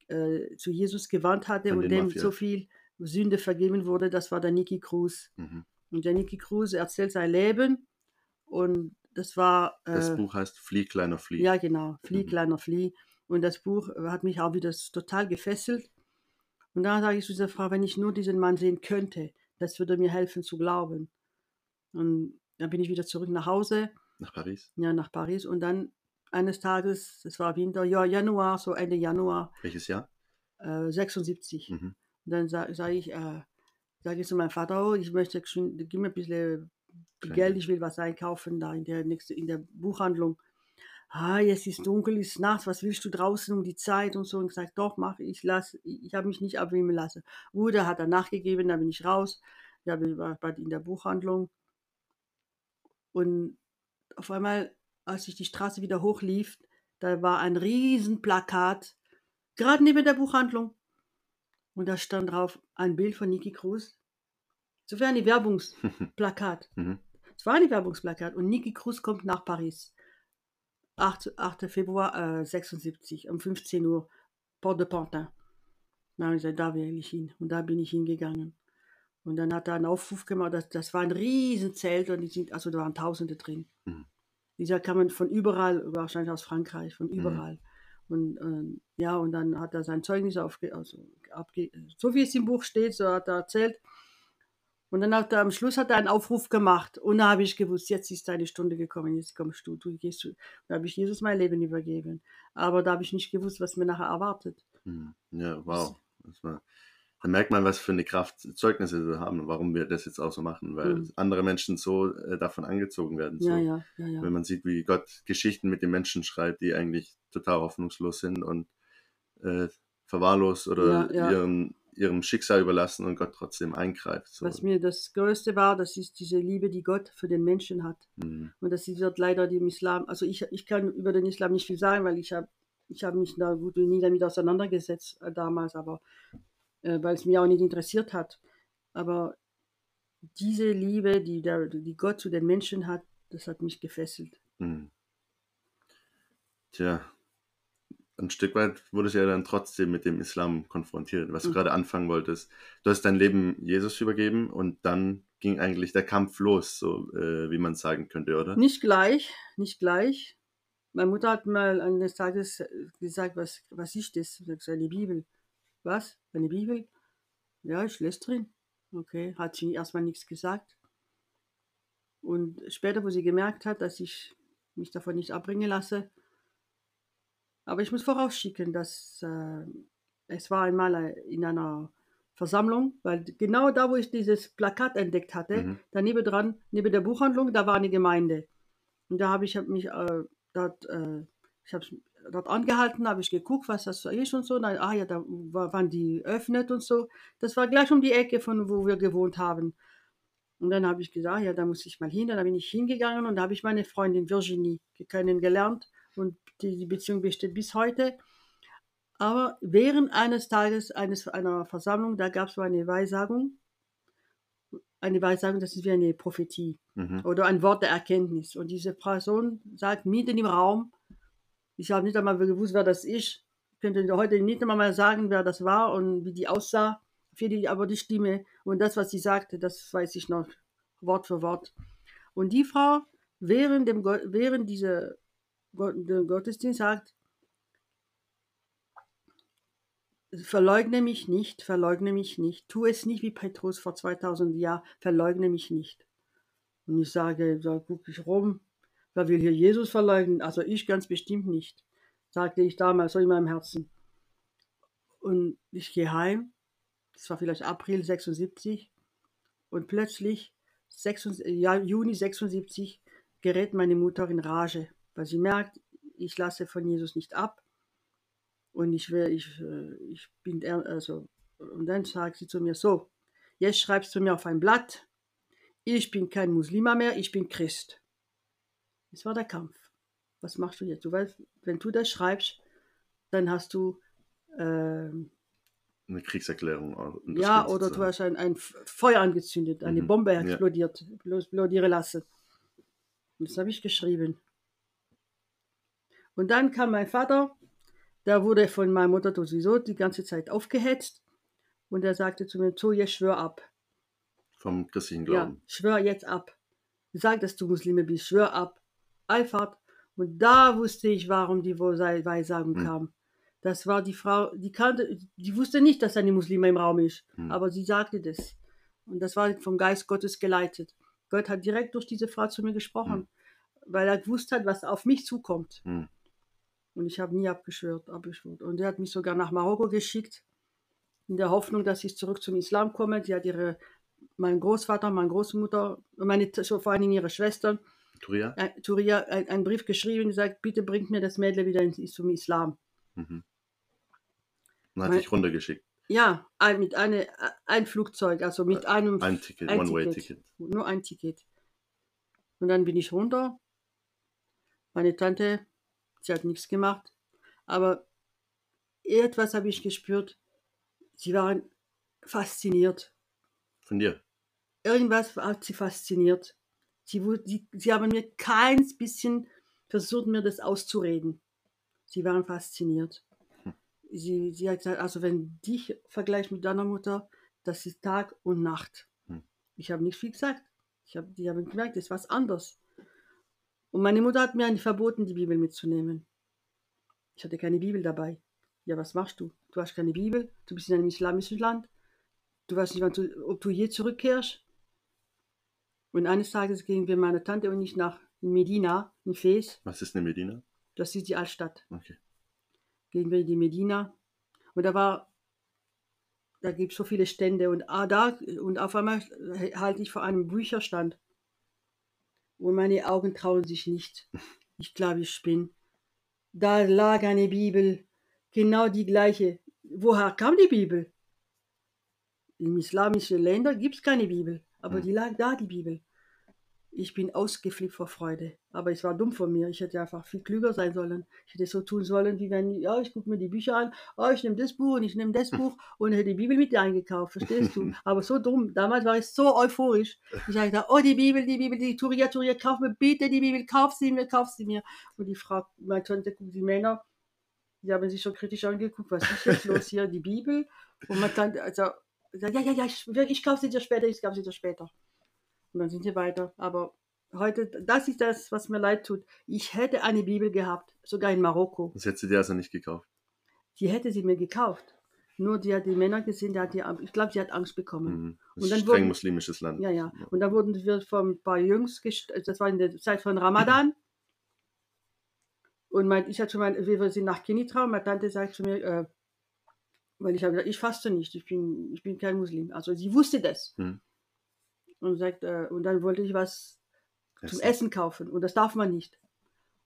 äh, zu Jesus gewandt hatte Von und dem Mafia. so viel Sünde vergeben wurde. Das war der Nicky Cruz. Mhm. Und der Nicky Cruz erzählt sein Leben und das war. Das äh, Buch heißt Flieh, kleiner Flieh. ja, genau. Flieh, Mhm. kleiner Flieh. Und das Buch hat mich auch wieder total gefesselt. Und da sage ich zu dieser Frau, wenn ich nur diesen Mann sehen könnte, das würde mir helfen zu glauben. Und dann bin ich wieder zurück nach Hause, Nach Paris. ja, nach Paris. Und dann eines Tages, es war Winter, ja, Januar, so Ende Januar, Welches Jahr? äh, 76. Mhm. Und dann sage sag ich, äh, sage ich zu meinem Vater, oh, ich möchte, gib mir ein bisschen Klein Geld, ich will was einkaufen da in der, nächste, in der Buchhandlung. Ah, jetzt ist dunkel, ist nachts, was willst du draußen um die Zeit und so. Und gesagt, doch, mach, ich lass, ich habe mich nicht abwimmeln lassen. Gut, er hat er nachgegeben, da bin ich raus. Ich war in der Buchhandlung. Und auf einmal, als ich die Straße wieder hochlief, da war ein riesen Plakat, gerade neben der Buchhandlung. Und da stand drauf ein Bild von Niki Cruz. So wie ein Werbungsplakat. Mhm. Es war ein Werbungsplakat und Niki Cruz kommt nach Paris. 8, 8. Februar äh, 76 um 15 Uhr, Port de Pantin. Na, ich gesagt, da will ich hin. Und da bin ich hingegangen. Und dann hat er einen Aufruf gemacht, das, das war ein Riesenzelt und die sind, also da waren Tausende drin. Mhm. Dieser kam man von überall, wahrscheinlich aus Frankreich, von überall. Und ähm, ja, und dann hat er sein Zeugnis aufge, also, abge, so wie es im Buch steht, so hat er erzählt. Und dann hat er am Schluss hat er einen Aufruf gemacht und da habe ich gewusst, jetzt ist deine Stunde gekommen, jetzt kommst du, du gehst. Da habe ich Jesus mein Leben übergeben. Aber da habe ich nicht gewusst, was mir nachher erwartet. Mhm. Ja, wow. Das war, da merkt man, was für eine Kraft Zeugnisse wir haben und warum wir das jetzt auch so machen, weil Mhm. andere Menschen so äh, davon angezogen werden. So. Ja, ja, ja. Wenn man sieht, wie Gott Geschichten mit den Menschen schreibt, die eigentlich total hoffnungslos sind und äh, verwahrlost oder. Ihrem, ihrem Schicksal überlassen und Gott trotzdem eingreift. So. Was mir das Größte war, das ist diese Liebe, die Gott für den Menschen hat. Mhm. Und das wird leider dem Islam, also ich, ich kann über den Islam nicht viel sagen, weil ich habe ich hab mich da gut nie damit auseinandergesetzt äh, damals, aber äh, weil es mich auch nicht interessiert hat. Aber diese Liebe, die, der, die Gott zu den Menschen hat, das hat mich gefesselt. Mhm. Tja, ein Stück weit wurdest du ja dann trotzdem mit dem Islam konfrontiert, was du Mhm. gerade anfangen wolltest. Du hast dein Leben Jesus übergeben und dann ging eigentlich der Kampf los, so äh, wie man sagen könnte, oder? Nicht gleich, nicht gleich. Meine Mutter hat mal eines Tages äh, gesagt, was, was ist das? Ich sag, eine Bibel. Was? Eine Bibel? Ja, ich lese drin. Okay, hat sie erstmal nichts gesagt. Und später, wo sie gemerkt hat, dass ich mich davon nicht abbringen lasse, aber ich muss vorausschicken, dass äh, es war einmal äh, in einer Versammlung, weil genau da, wo ich dieses Plakat entdeckt hatte, Mhm. daneben dran, neben der Buchhandlung, da war eine Gemeinde. Und da habe ich hab mich äh, dort, äh, ich habe dort angehalten, habe ich geguckt, was das ist und so. Dann, ah ja, da war, waren die öffnet und so. Das war gleich um die Ecke von wo wir gewohnt haben. Und dann habe ich gesagt, ja, da muss ich mal hin. Dann bin ich hingegangen und da habe ich meine Freundin Virginie kennengelernt und die, die Beziehung besteht bis heute. Aber während eines Tages eines, einer Versammlung, da gab es so eine Weissagung. Eine Weissagung, das ist wie eine Prophetie Mhm. oder ein Wort der Erkenntnis. Und diese Person sagt mitten im Raum, ich habe nicht einmal gewusst, wer das ist. Ich könnte heute nicht einmal mal sagen, wer das war und wie die aussah. Für die, aber die Stimme und das, was sie sagte, das weiß ich noch Wort für Wort. Und die Frau während, dem, während dieser Gottesdienst sagt, verleugne mich nicht, verleugne mich nicht, tu es nicht wie Petrus vor 2000 Jahren, verleugne mich nicht. Und ich sage, da gucke ich rum, wer will hier Jesus verleugnen? Also ich ganz bestimmt nicht, sagte ich damals so in meinem Herzen. Und ich gehe heim, das war vielleicht April 76, und plötzlich, 76, ja, Juni 76, gerät meine Mutter in Rage, weil sie merkt, ich lasse von Jesus nicht ab. Und ich, will, ich, äh, ich bin, also, und dann sagt sie zu mir so, jetzt schreibst du mir auf ein Blatt, ich bin kein Muslima mehr, ich bin Christ. Das war der Kampf. Was machst du jetzt? Du weißt, wenn du das schreibst, dann hast du, ähm, Eine Kriegserklärung. auch ja, oder du hast ein, ein Feuer angezündet, eine Mhm, Bombe ja. explodiert, explodieren lassen. Und das habe ich geschrieben. Und dann kam mein Vater, der wurde von meiner Mutter sowieso die ganze Zeit aufgehetzt. Und er sagte zu mir, so, jetzt schwör ab. Vom christlichen Ja, Glauben. schwör jetzt ab. Sag, dass du Muslime bist, schwör ab. Einfach. Und da wusste ich, warum die Weisei- Weissagung Hm. kam. Das war die Frau, die kannte, die wusste nicht, dass eine Muslime im Raum ist, Hm. aber sie sagte das. Und das war vom Geist Gottes geleitet. Gott hat direkt durch diese Frau zu mir gesprochen, weil er gewusst hat, was auf mich zukommt. Hm. Und ich habe nie abgeschwört, abgeschwört. Und er hat mich sogar nach Marokko geschickt, in der Hoffnung, dass ich zurück zum Islam komme. Die hat ihre, mein Großvater, meine Großmutter, meine, vor allen Dingen ihre Schwestern, Turia? äh, Turia, ein- einen Brief geschrieben und gesagt, bitte bringt mir das Mädel wieder ins, zum Islam. Mhm. Und hat dich runtergeschickt. Ja, ein, mit eine, ein Flugzeug, also mit einem Ein Ticket, ein One-Way-Ticket. Nur ein Ticket. Und dann bin ich runter. Meine Tante, sie hat nichts gemacht. Aber etwas habe ich gespürt. Sie waren fasziniert. Von dir. Irgendwas hat sie fasziniert. Sie, sie, sie haben mir kein bisschen versucht, mir das auszureden. Sie waren fasziniert. Sie, sie hat gesagt, also wenn dich vergleicht mit deiner Mutter, das ist Tag und Nacht. Hm. Ich habe nicht viel gesagt. Ich hab, die haben gemerkt, das ist was anderes. Und meine Mutter hat mir eigentlich verboten, die Bibel mitzunehmen. Ich hatte keine Bibel dabei. Ja, was machst du? Du hast keine Bibel, du bist in einem islamischen Land, du weißt nicht, du, ob du je zurückkehrst. Und eines Tages gingen wir, meine Tante und ich, nach Medina, in Fes, Was ist eine Medina? das ist die Altstadt. Okay. Gehen wir in die Medina. Und da war, da gibt es so viele Stände. Und, ah, da, und auf einmal halte ich vor einem Bücherstand. Und meine Augen trauen sich nicht. Ich glaube, ich spinne. Da lag eine Bibel, genau die gleiche. Woher kam die Bibel? In islamischen Ländern gibt es keine Bibel, aber Hm. die lag da, die Bibel. Ich bin ausgeflippt vor Freude. Aber es war dumm von mir. Ich hätte einfach viel klüger sein sollen. Ich hätte so tun sollen, wie wenn, ja, ich gucke mir die Bücher an, oh, ich nehme das Buch und ich nehme das Buch und hätte die Bibel mit eingekauft, verstehst du? Aber so dumm. Damals war ich so euphorisch. Ich sagte, oh, die Bibel, die Bibel, die Turia, Turia, kauf mir bitte die Bibel, kauf sie mir, kauf sie mir. Und die Frau, meine Tante, guckt die Männer, die haben sich schon kritisch angeguckt, was ist jetzt los hier, die Bibel? Und meine Tante, also, ja, ja, ja, ich, ich kaufe sie dir später, ich kaufe sie dir später. Und dann sind wir weiter. Aber heute, das ist das, was mir leid tut. Ich hätte eine Bibel gehabt, sogar in Marokko. Das hättest du dir also nicht gekauft. Die hätte sie mir gekauft. Nur die hat die Männer gesehen, die hat die, ich glaube, sie hat Angst bekommen. Mhm. Das Und ist dann ein streng wurden- muslimisches Land. Ja, ja. Und dann wurden wir von ein paar Jungs, das war in der Zeit von Ramadan. Und mein, ich hatte schon mal, wir sind nach Kenitra, meine Tante sagt zu mir, äh, weil ich habe gesagt, ich faste nicht, ich bin, ich bin kein Muslim. Also sie wusste das. Hm. Und sagt, äh, und dann wollte ich was zum Essen. Essen kaufen und das darf man nicht.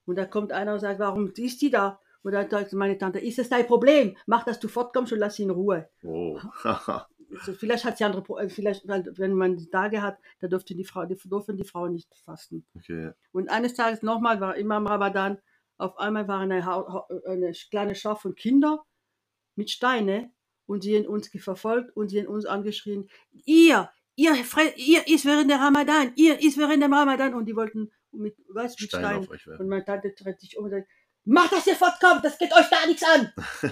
Und da kommt einer und sagt, warum ist die da? Und dann sagt meine Tante, ist das dein Problem? Mach, dass du fortkommst und lass sie in Ruhe. Oh. Also vielleicht hat sie andere, Pro- vielleicht, weil, wenn man die Tage hat, da dürfte die Frau, die, dürfen die Frauen nicht fasten. okay. Und eines Tages nochmal war immer im Ramadan, auf einmal war eine, eine kleine Schar von Kindern mit Steine und sie haben uns verfolgt und sie haben uns angeschrien, ihr, ihr, ihr ist während der Ramadan, ihr ist während dem Ramadan und die wollten mit, was, mit Steine Steinen. auf euch. Und meine Tante dreht sich um und sagt, macht, dass ihr fortkommt, das geht euch da nichts an.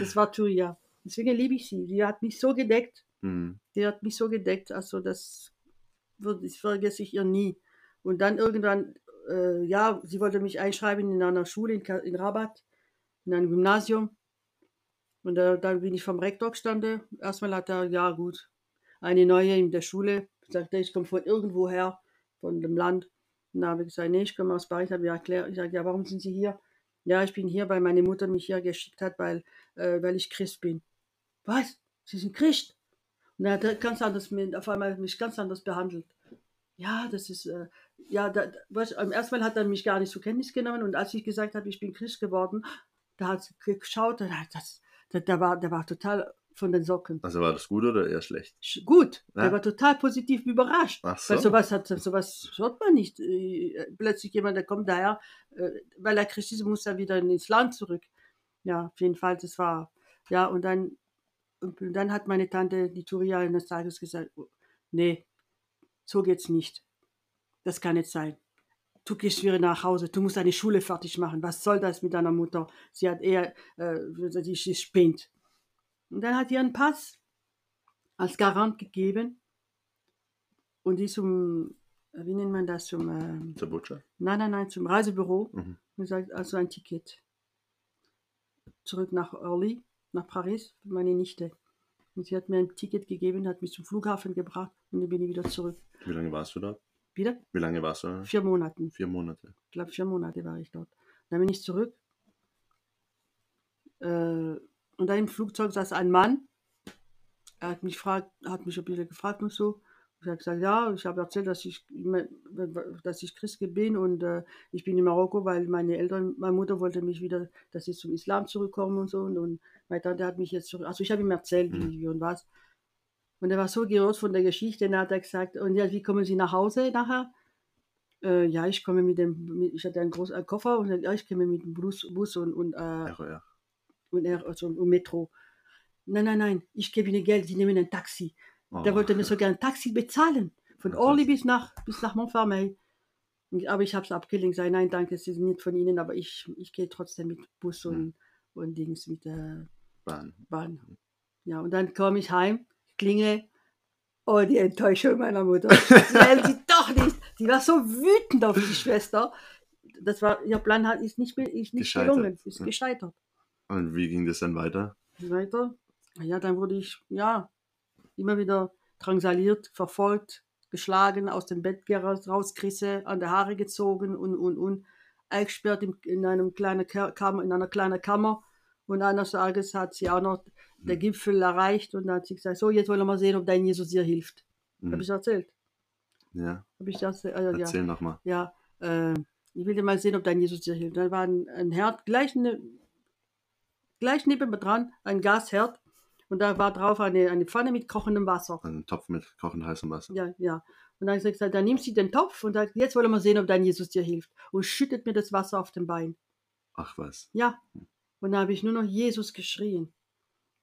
das war Turia. Deswegen liebe ich sie. Die hat mich so gedeckt. Mhm. Die hat mich so gedeckt, also das das vergesse ich ihr nie. Und dann irgendwann, äh, ja, sie wollte mich einschreiben in einer Schule in, in Rabat, in einem Gymnasium. Und äh, dann bin ich vom Rektor gestanden. Erstmal hat er, ja gut, eine neue in der Schule. Sagte, ich komme von irgendwo her, von dem Land. Und dann habe ich gesagt, nee, ich komme aus Paris. Habe ich erklärt, ich sage, ja, warum sind Sie hier? Ja, ich bin hier, weil meine Mutter mich hier geschickt hat, weil, äh, weil ich Christ bin. Was? Sie sind Christ? Und er hat ganz anders, auf einmal mich ganz anders behandelt. Ja, das ist, äh, ja, da, da- du, am ersten Mal hat er mich gar nicht zur Kenntnis genommen und als ich gesagt habe, ich bin Christ geworden, Da hat sie geschaut, und hat das, der, der, war, der war total von den Socken. Also war das gut oder eher schlecht? Sch- Gut, Ja. der war total positiv überrascht. Ach Weil so. sowas, hat, sowas hört man nicht. Äh, Plötzlich jemand, der kommt daher, äh, weil er Christ ist, muss er wieder ins Land zurück. Ja, auf jeden Fall, das war, ja, und dann, und dann hat meine Tante, die Turia, eines Tages gesagt, oh, nee, so geht's nicht. Das kann nicht sein. Du gehst wieder nach Hause, du musst deine Schule fertig machen. Was soll das mit deiner Mutter? Sie hat eher, äh, sie spinnt. Und dann hat ihr einen Pass als Garant gegeben und die zum, äh, wie nennt man das, zum, ähm, Der Butcher? nein, nein, nein, zum Reisebüro Mhm. und sagt, also ein Ticket. Zurück nach Orly, nach Paris, für meine Nichte. Und sie hat mir ein Ticket gegeben, hat mich zum Flughafen gebracht und dann bin ich wieder zurück. Wie lange warst du dort? Wieder? Wie lange warst du da? Vier Monaten. Vier Monate. Ich glaube, vier Monate war ich dort. Dann bin ich zurück. Äh, und da im Flugzeug saß ein Mann. Er hat mich, fragt, hat mich ein bisschen gefragt und so. Ich habe gesagt, ja, ich habe erzählt, dass ich, dass ich Christ bin und äh, ich bin in Marokko, weil meine Eltern, meine Mutter wollte mich wieder, dass ich zum Islam zurückkomme und so. Und, und meine Tante hat mich jetzt zurück. Also ich habe ihm erzählt, wie, wie und was. Und er war so gerührt von der Geschichte, dann hat er gesagt, und ja, wie kommen Sie nach Hause nachher? Äh, ja, ich komme mit dem, mit, ich hatte einen großen Koffer und dann, ja, ich komme mit dem Bus, Bus und, und, äh, RR. Und, er- also, und Metro. Nein, nein, nein, ich gebe Ihnen Geld, Sie nehmen ein Taxi. Oh. Der wollte mir sogar ein Taxi bezahlen, von Orly bis nach, bis nach Montfermeil. Aber ich habe es abgelehnt, sage, nein, danke, es ist nicht von Ihnen, aber ich, ich gehe trotzdem mit Bus und, und Dings, mit der Bahn. Bahn. Ja, und dann komme ich heim, klinge, oh, die Enttäuschung meiner Mutter. Sie hält sie doch nicht. Die war so wütend auf die Schwester. Das war, ihr Plan hat, ist nicht, ist nicht Gescheitert. gelungen, ist Ja. gescheitert. Und wie ging das dann weiter? Weiter, ja, dann wurde ich, ja, immer wieder drangsaliert, verfolgt, geschlagen, aus dem Bett rauskrisse, an der Haare gezogen und, und, und, eingesperrt in, in, einem kleinen Ka- Kammer, in einer kleinen Kammer. Und eines Tages hat sie auch noch der Hm. Gipfel erreicht und dann hat sie gesagt, so, jetzt wollen wir mal sehen, ob dein Jesus dir hilft. Mhm. Habe ich erzählt. Ja, Habe ich das, äh, ja, erzähl nochmal. ja, äh, ich will dir mal sehen, ob dein Jesus dir hilft. Dann war ein, ein Herd gleich, ne, gleich neben mir dran, ein Gasherd. Und da war drauf eine, eine Pfanne mit kochendem Wasser. Ein Topf mit kochend heißem Wasser. Ja, ja. Und dann habe ich gesagt, dann nimmst du den Topf und sagt, jetzt wollen wir sehen, ob dein Jesus dir hilft. Und schüttet mir das Wasser auf den Bein. Ach was. Ja. Und da habe ich nur noch Jesus geschrien.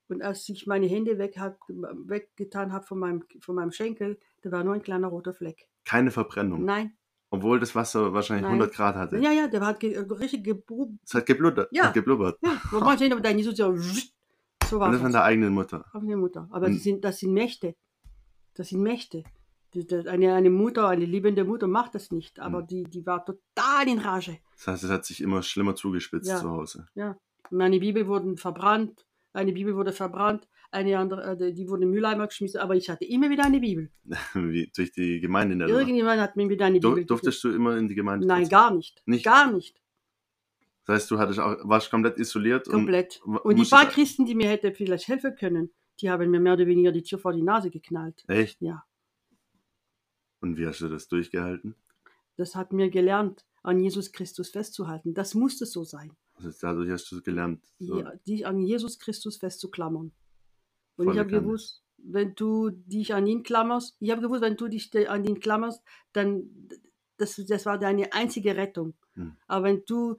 Und als ich meine Hände weg hab, weggetan habe von meinem, von meinem Schenkel, da war nur ein kleiner roter Fleck. Keine Verbrennung. Nein. Obwohl das Wasser wahrscheinlich Nein. 100 Grad hatte. Ja, ja, der hat ge richtig gebru Es hat geblubbert. Ja. Hat geblubbert. Ja, wir wollen sehen, ob dein Jesus dir so war Und das von der eigenen Mutter. Auf die Mutter. Aber Und- das sind, das sind Mächte. Das sind Mächte. Eine, eine Mutter, eine liebende Mutter macht das nicht. Aber Mhm. die, die war total in Rage. Das heißt, es hat sich immer schlimmer zugespitzt Ja. zu Hause. Meine Bibel wurden verbrannt. Eine Bibel wurde verbrannt. Eine andere, äh, die wurde in den Mülleimer geschmissen. Aber ich hatte immer wieder eine Bibel. Wie durch die Gemeinde in der. Irgendjemand hat mir wieder eine Du, Bibel durftest du immer in die Gemeinde? Nein, gar nicht. Nicht? Gar nicht. Das heißt, du hattest auch, warst komplett isoliert Komplett. und Und die paar Christen, die mir hätten vielleicht helfen können, die haben mir mehr oder weniger die Tür vor die Nase geknallt. Echt? Ja. Und wie hast du das durchgehalten? Das hat mir gelernt, an Jesus Christus festzuhalten. Das musste so sein. Also dadurch hast du es gelernt. So. Ja, dich an Jesus Christus festzuklammern. Und Volle ich habe gewusst, wenn du dich an ihn klammerst, ich habe gewusst, wenn du dich an ihn klammerst, dann das, das war deine einzige Rettung. Hm. Aber wenn du,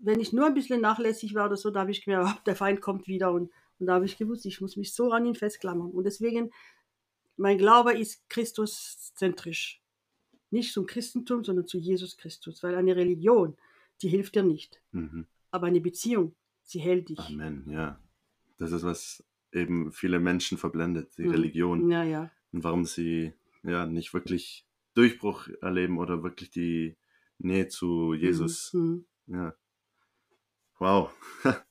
wenn ich nur ein bisschen nachlässig war oder so, da habe ich gemerkt, oh, der Feind kommt wieder und, und da habe ich gewusst, ich muss mich so an ihn festklammern. Und deswegen, mein Glaube ist Christuszentrisch. Nicht zum Christentum, sondern zu Jesus Christus. Weil eine Religion, die hilft dir nicht. Mhm. Aber eine Beziehung, sie hält dich. Amen, ja. Das ist, was eben viele Menschen verblendet, die Mhm. Religion. Ja, ja. Und warum sie ja nicht wirklich Durchbruch erleben oder wirklich die Nähe zu Jesus. Mhm. Ja. Wow.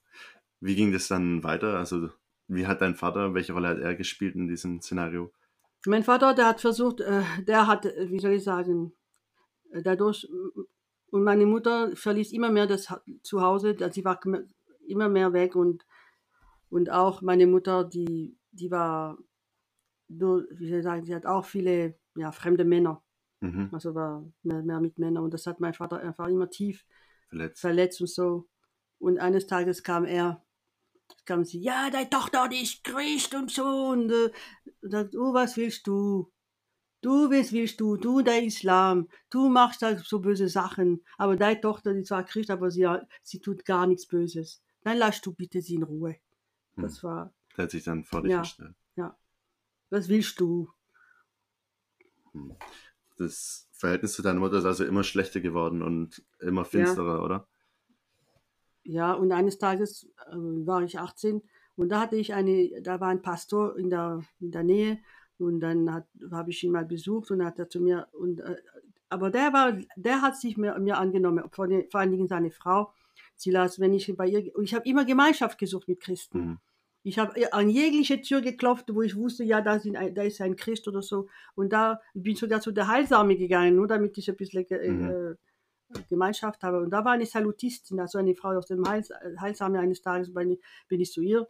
Wie ging das dann weiter? Also, wie hat dein Vater, welche Rolle hat er gespielt in diesem Szenario? Mein Vater, der hat versucht, äh, der hat, äh, wie soll ich sagen, äh, dadurch, und meine Mutter verließ immer mehr das Ha- Zuhause, sie war immer mehr weg und, und auch meine Mutter, die, die war, nur, wie soll ich sagen, sie hat auch viele ja, fremde Männer, Mhm. also war mehr, mehr mit Männern und das hat mein Vater einfach immer tief Verletzt. verletzt und so. Und eines Tages kam er, kam sie, ja, deine Tochter, die ist Christ und so. Und äh, sagt, oh, was willst du? Du, was willst du? Du, der Islam. Du machst da so böse Sachen. Aber deine Tochter, die zwar Christ, aber sie, sie tut gar nichts Böses. Dann lass du bitte sie in Ruhe. Das war, Der hat sich dann vor dich Ja. gestellt. was willst du? Das Verhältnis zu deiner Mutter ist also immer schlechter geworden und immer finsterer, oder? Ja, und eines Tages äh, war ich 18 und da hatte ich eine, da war ein Pastor in der, in der Nähe und dann habe ich ihn mal besucht und hat er zu mir, und, äh, aber der war, der hat sich mir, mir angenommen, vor, den- vor allen Dingen seine Frau. Sie las, wenn ich bei ihr, und ich habe immer Gemeinschaft gesucht mit Christen. Mhm. Ich habe an jegliche Tür geklopft, wo ich wusste, ja, da, ein, da ist ein Christ oder so. Und da bin ich sogar zu der Heilsame gegangen, nur damit ich ein bisschen ge Mhm. äh, Gemeinschaft habe. Und da war eine Salutistin, also eine Frau aus dem Heils Heilsame eines Tages, bin ich, bin ich zu ihr.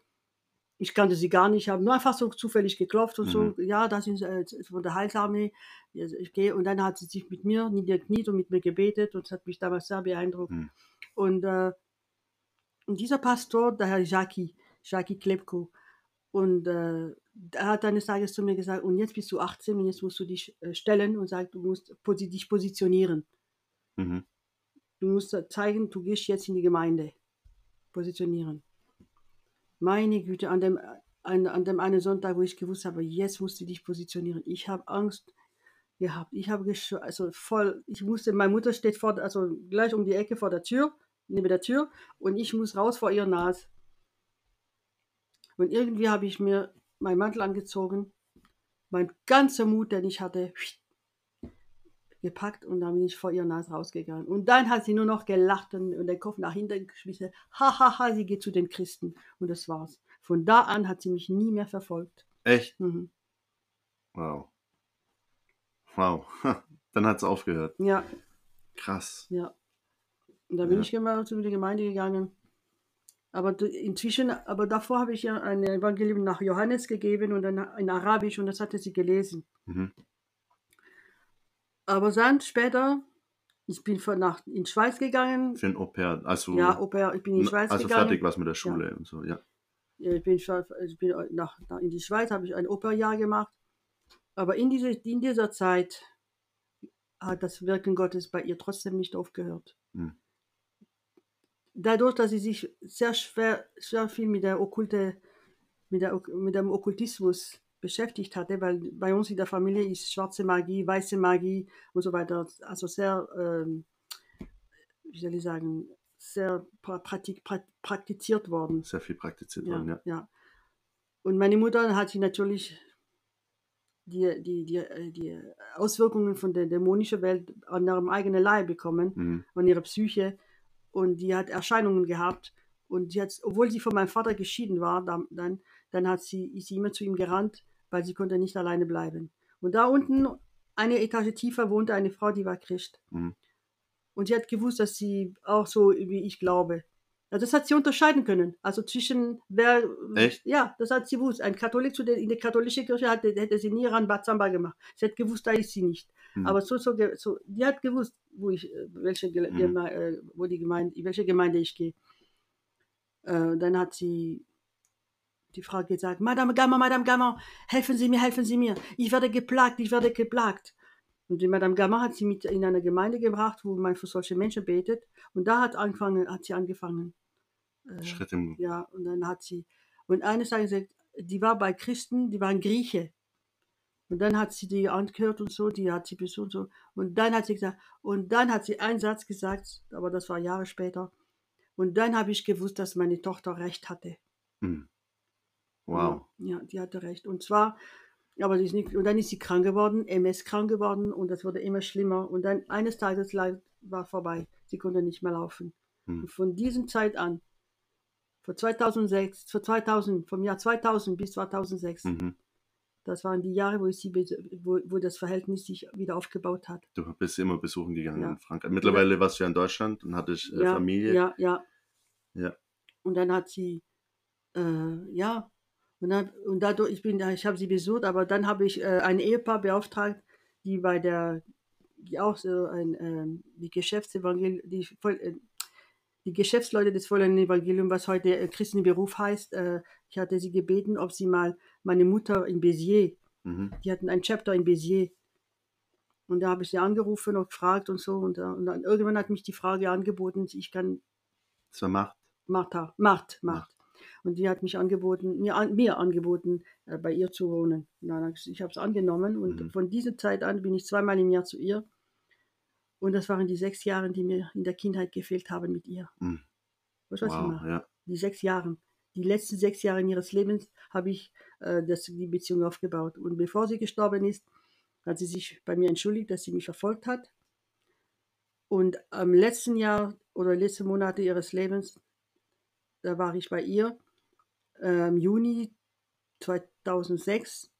Ich kannte sie gar nicht, habe nur einfach so zufällig geklopft und so, ja, das ist äh, von der Heilsame. Ich gehe und dann hat sie sich mit mir niedergekniet und mit mir gebetet und das hat mich damals sehr beeindruckt. Mhm. Und, äh, und dieser Pastor, der Herr Jackie, Jackie Klepko, und äh, er hat eines Tages zu mir gesagt, und jetzt bist du 18 und jetzt musst du dich äh, stellen und sagt, du musst posi dich positionieren. Mhm. Du musst zeigen, du gehst jetzt in die Gemeinde. Positionieren. Meine Güte, an dem, an, an dem einen Sonntag, wo ich gewusst habe, jetzt musst du dich positionieren. Ich habe Angst gehabt. Ich habe also voll, ich musste, meine Mutter steht vor, also gleich um die Ecke vor der Tür, neben der Tür, und ich muss raus vor ihrer Nase. Und irgendwie habe ich mir meinen Mantel angezogen, mein ganzer Mut, den ich hatte, gepackt und dann bin ich vor ihrer Nase rausgegangen. Und dann hat sie nur noch gelacht und, und den Kopf nach hinten geschmissen. Hahaha, sie geht zu den Christen. Und das war's. Von da an hat sie mich nie mehr verfolgt. Echt? Mhm. Wow. Wow. Dann hat es aufgehört. Ja, Krass. ja. Und da bin Ja. ich immer zu der Gemeinde gegangen. Aber inzwischen, aber davor habe ich ihr ein Evangelium nach Johannes gegeben und dann in Arabisch und das hatte sie gelesen. Mhm. Aber dann später, ich bin von nach in die Schweiz gegangen. Für ein Au-pair. Also, Ja, Au pair, ich bin in die Schweiz also gegangen. fertig was mit der Schule und so, ja. Ja, Ich bin, ich bin nach, nach, in die Schweiz, habe ich ein Operjahr gemacht. Aber in, diese, in dieser Zeit hat das Wirken Gottes bei ihr trotzdem nicht aufgehört. Hm. Dadurch, dass sie sich sehr schwer, sehr viel mit, der Okkulte, mit, der, mit dem Okkultismus beschäftigt hatte, weil bei uns in der Familie ist schwarze Magie, weiße Magie und so weiter, also sehr, ähm, wie soll ich sagen, sehr pra praktik pra praktiziert worden. Sehr viel praktiziert Ja, worden, ja. ja. Und meine Mutter hat sie natürlich die, die, die, äh, die Auswirkungen von der dämonischen Welt an ihrem eigenen Leib bekommen, Mhm. an ihrer Psyche. Und die hat Erscheinungen gehabt. Und die hat, obwohl sie von meinem Vater geschieden war, dann, dann, hat sie, ist sie immer zu ihm gerannt, weil sie konnte nicht alleine bleiben. Und da unten, eine Etage tiefer, wohnte eine Frau, die war Christ. Mhm. Und sie hat gewusst, dass sie auch so wie ich glaube. Also das hat sie unterscheiden können. Also zwischen wer. Echt? Ja, das hat sie gewusst. Ein Katholik zu der, in der katholischen Kirche hatte, hätte sie nie ran Bazamba gemacht. Sie hat gewusst, da ist sie nicht. Mhm. Aber so, so, so, die hat gewusst, wo ich, äh, welche, Mhm. Geme äh, wo die Gemeinde, in welche Gemeinde ich gehe. Äh, dann hat sie die Frau gesagt, Madame Gamma, Madame Gamma, helfen Sie mir, helfen Sie mir. Ich werde geplagt, ich werde geplagt. Und die Madame Gamma hat sie mit in eine Gemeinde gebracht, wo man für solche Menschen betet. Und da hat, angefangen, hat sie angefangen. Äh, Schritt im. ja, und dann hat sie, und eines Tages, gesagt, die war bei Christen, die waren Grieche. Und dann hat sie die angehört und so, die hat sie besucht und so. Und dann hat sie gesagt, und dann hat sie einen Satz gesagt, aber das war Jahre später. Und dann habe ich gewusst, dass meine Tochter recht hatte. Mhm. Wow. Ja, die hatte recht. Und zwar, aber sie ist nicht, und dann ist sie krank geworden, MS krank geworden und das wurde immer schlimmer. Und dann eines Tages war vorbei. Sie konnte nicht mehr laufen. Hm. Und von dieser Zeit an, von 2006, von 2000, vom Jahr 2000 bis 2006, Mhm. Das waren die Jahre, wo, ich sie, wo, wo das Verhältnis sich wieder aufgebaut hat. Du bist immer besuchen gegangen Ja. in Frankreich. Mittlerweile warst du ja in Deutschland und hattest äh, ja, Familie. Ja, ja. Ja. Und dann hat sie, äh, ja, und, dann, und dadurch, ich bin, ich habe sie besucht, aber dann habe ich äh, ein Ehepaar beauftragt, die bei der, die auch so ein, ähm, die Geschäftsevangel, die, voll, äh, die Geschäftsleute des vollen Evangelium, was heute äh, Christenberuf heißt, äh, ich hatte sie gebeten, ob sie mal meine Mutter in Béziers, Mhm. die hatten ein Chapter in Béziers. Und da habe ich sie angerufen und gefragt und so. Und, äh, und dann irgendwann hat mich die Frage angeboten, ich kann Das war Macht. Martha, Macht, Macht. Und die hat mich angeboten, mir, an, mir angeboten, äh, bei ihr zu wohnen. Und dann ich habe es angenommen und Mhm. von dieser Zeit an bin ich zweimal im Jahr zu ihr. Und das waren die sechs Jahre, die mir in der Kindheit gefehlt haben mit ihr. Mhm. Weißt du, was ich Wow, meine? ja. Die sechs Jahre. Die letzten sechs Jahre ihres Lebens habe ich äh, das, die Beziehung aufgebaut. Und bevor sie gestorben ist, hat sie sich bei mir entschuldigt, dass sie mich verfolgt hat. Und am letzten Jahr oder letzten Monate ihres Lebens, da war ich bei ihr äh, im Juni 2006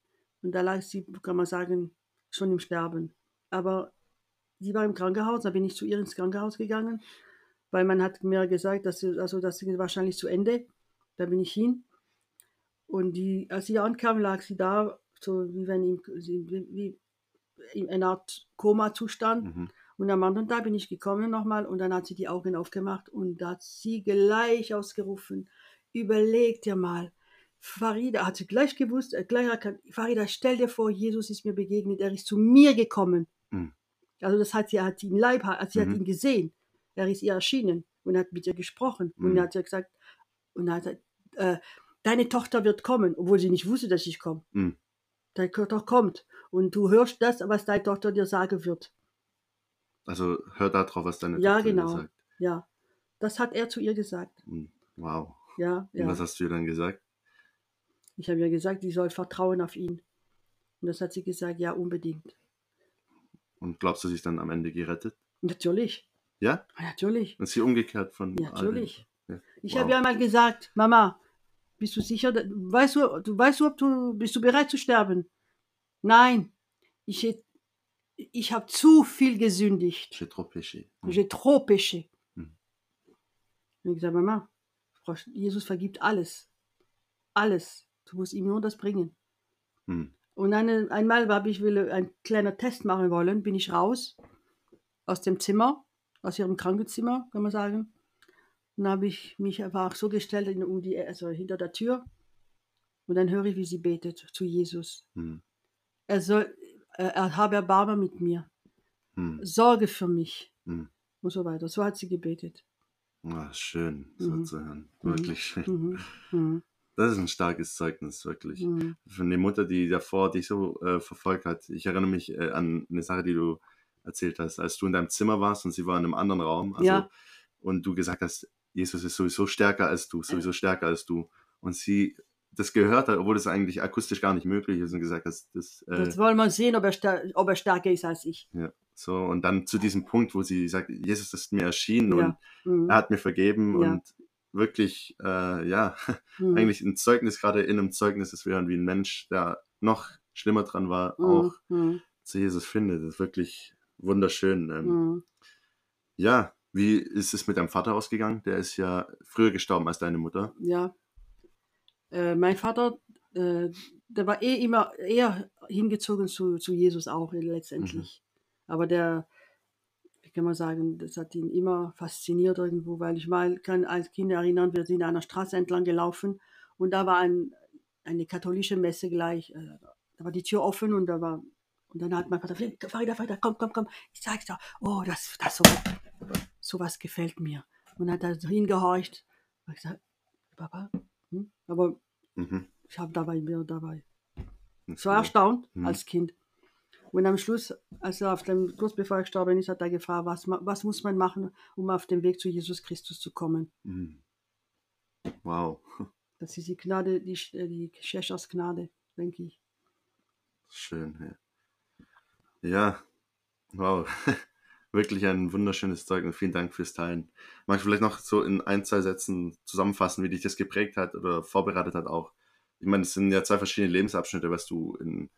und da lag sie, kann man sagen, schon im Sterben. Aber sie war im Krankenhaus, da bin ich zu ihr ins Krankenhaus gegangen, weil man hat mir gesagt, dass sie, also das ist wahrscheinlich zu Ende. Da bin ich hin. Und die, als sie ankam, lag sie da, so wie wenn sie, wie in einer Art Koma-Zustand. Mhm. Und am anderen Tag bin ich gekommen nochmal und dann hat sie die Augen aufgemacht und da hat sie gleich ausgerufen, überleg dir mal, Farida hat sie gleich gewusst, äh, gleich erkannt, Farida, stell dir vor, Jesus ist mir begegnet, er ist zu mir gekommen. Mhm. Also das hat sie, hat im Leib, hat, sie Mhm. hat ihn gesehen, er ist ihr erschienen und hat mit ihr gesprochen und Mhm. er hat ihr gesagt, und hat gesagt, äh, deine Tochter wird kommen, obwohl sie nicht wusste, dass ich komme. Mhm. Deine Tochter kommt und du hörst das, was deine Tochter dir sagen wird. Also hör da drauf, was deine Ja, Tochter dir genau. sagt. Ja, das hat er zu ihr gesagt. Mhm. Wow. Ja, Und ja. was hast du ihr dann gesagt? Ich habe ihr gesagt, sie soll vertrauen auf ihn. Und das hat sie gesagt, ja, unbedingt. Und glaubst du, sie ist dann am Ende gerettet? Natürlich, Ja? natürlich, Und sie umgekehrt von natürlich. Ja. Ich Wow. habe ja mal gesagt, Mama, bist du sicher, weißt du, du weißt du, ob du bist du bereit zu sterben? Nein, ich, ich habe zu viel gesündigt. J'ai trop péché. Mhm. J'ai trop péché. Mhm. Und ich gesagt, Mama, Jesus vergibt alles. Alles. Du musst ihm nur das bringen. Mhm. Und eine, einmal habe ich will ein kleiner Test machen wollen, bin ich raus aus dem Zimmer, aus ihrem Krankenzimmer, kann man sagen. Und dann habe ich mich einfach so gestellt, in- um die, also hinter der Tür. Und dann höre ich, wie sie betet zu Jesus. Mhm. Er soll, er, er habe Erbarmen mit mir, Mhm. Sorge für mich Mhm. und so weiter. So hat sie gebetet. Ah, schön, so Mhm. zu hören. Mhm. Wirklich schön. Das ist ein starkes Zeugnis, wirklich. Mhm. Von der Mutter, die davor dich so äh, verfolgt hat. Ich erinnere mich äh, an eine Sache, die du erzählt hast, als du in deinem Zimmer warst und sie war in einem anderen Raum. Also, Ja. Und du gesagt hast, Jesus ist sowieso stärker als du, sowieso stärker als du. Und sie das gehört hat, obwohl das eigentlich akustisch gar nicht möglich ist und gesagt hast, das, äh, Jetzt wollen wir sehen, ob er, ob er stärker ist als ich. ja, so. Und dann zu diesem Punkt, wo sie sagt, Jesus ist mir erschienen Ja. und Mhm. er hat mir vergeben Ja. und wirklich, äh, ja, Mhm. eigentlich ein Zeugnis, gerade in einem Zeugnis, das wir hören, wie ein Mensch, der noch schlimmer dran war, Mhm. auch Mhm. zu Jesus findet. Das ist wirklich wunderschön. Ähm, Mhm. Ja, wie ist es mit deinem Vater ausgegangen? Der ist ja früher gestorben als deine Mutter. Ja. Äh, mein Vater, äh, der war eh immer eher hingezogen zu, zu Jesus auch letztendlich. Aber der, kann man sagen, das hat ihn immer fasziniert irgendwo, weil ich mal kann als Kind erinnern, wir sind an einer Straße entlang gelaufen und da war ein, eine katholische Messe gleich. Äh, da war die Tür offen und da war und dann hat mein Vater gesagt, weiter, weiter, komm, komm, komm. Ich sag's dir, oh, das, das so, sowas gefällt mir. Und hat da hingehorcht. Und ich gesagt, Papa, hm? aber Mhm. ich habe dabei mir dabei. Ich war erstaunt Mhm. als Kind. Und am Schluss, als er auf dem, kurz bevor er gestorben ist, hat er gefragt, was, was muss man machen, um auf den Weg zu Jesus Christus zu kommen. Mhm. Wow, Das ist die Gnade, die, äh, die Schächers Gnade, denke ich. schön. Ja, ja. wow. Wirklich ein wunderschönes Zeugnis. Vielen Dank fürs Teilen. Magst du vielleicht noch so in ein, zwei Sätzen zusammenfassen, wie dich das geprägt hat oder vorbereitet hat auch? Ich meine, es sind ja zwei verschiedene Lebensabschnitte, was du in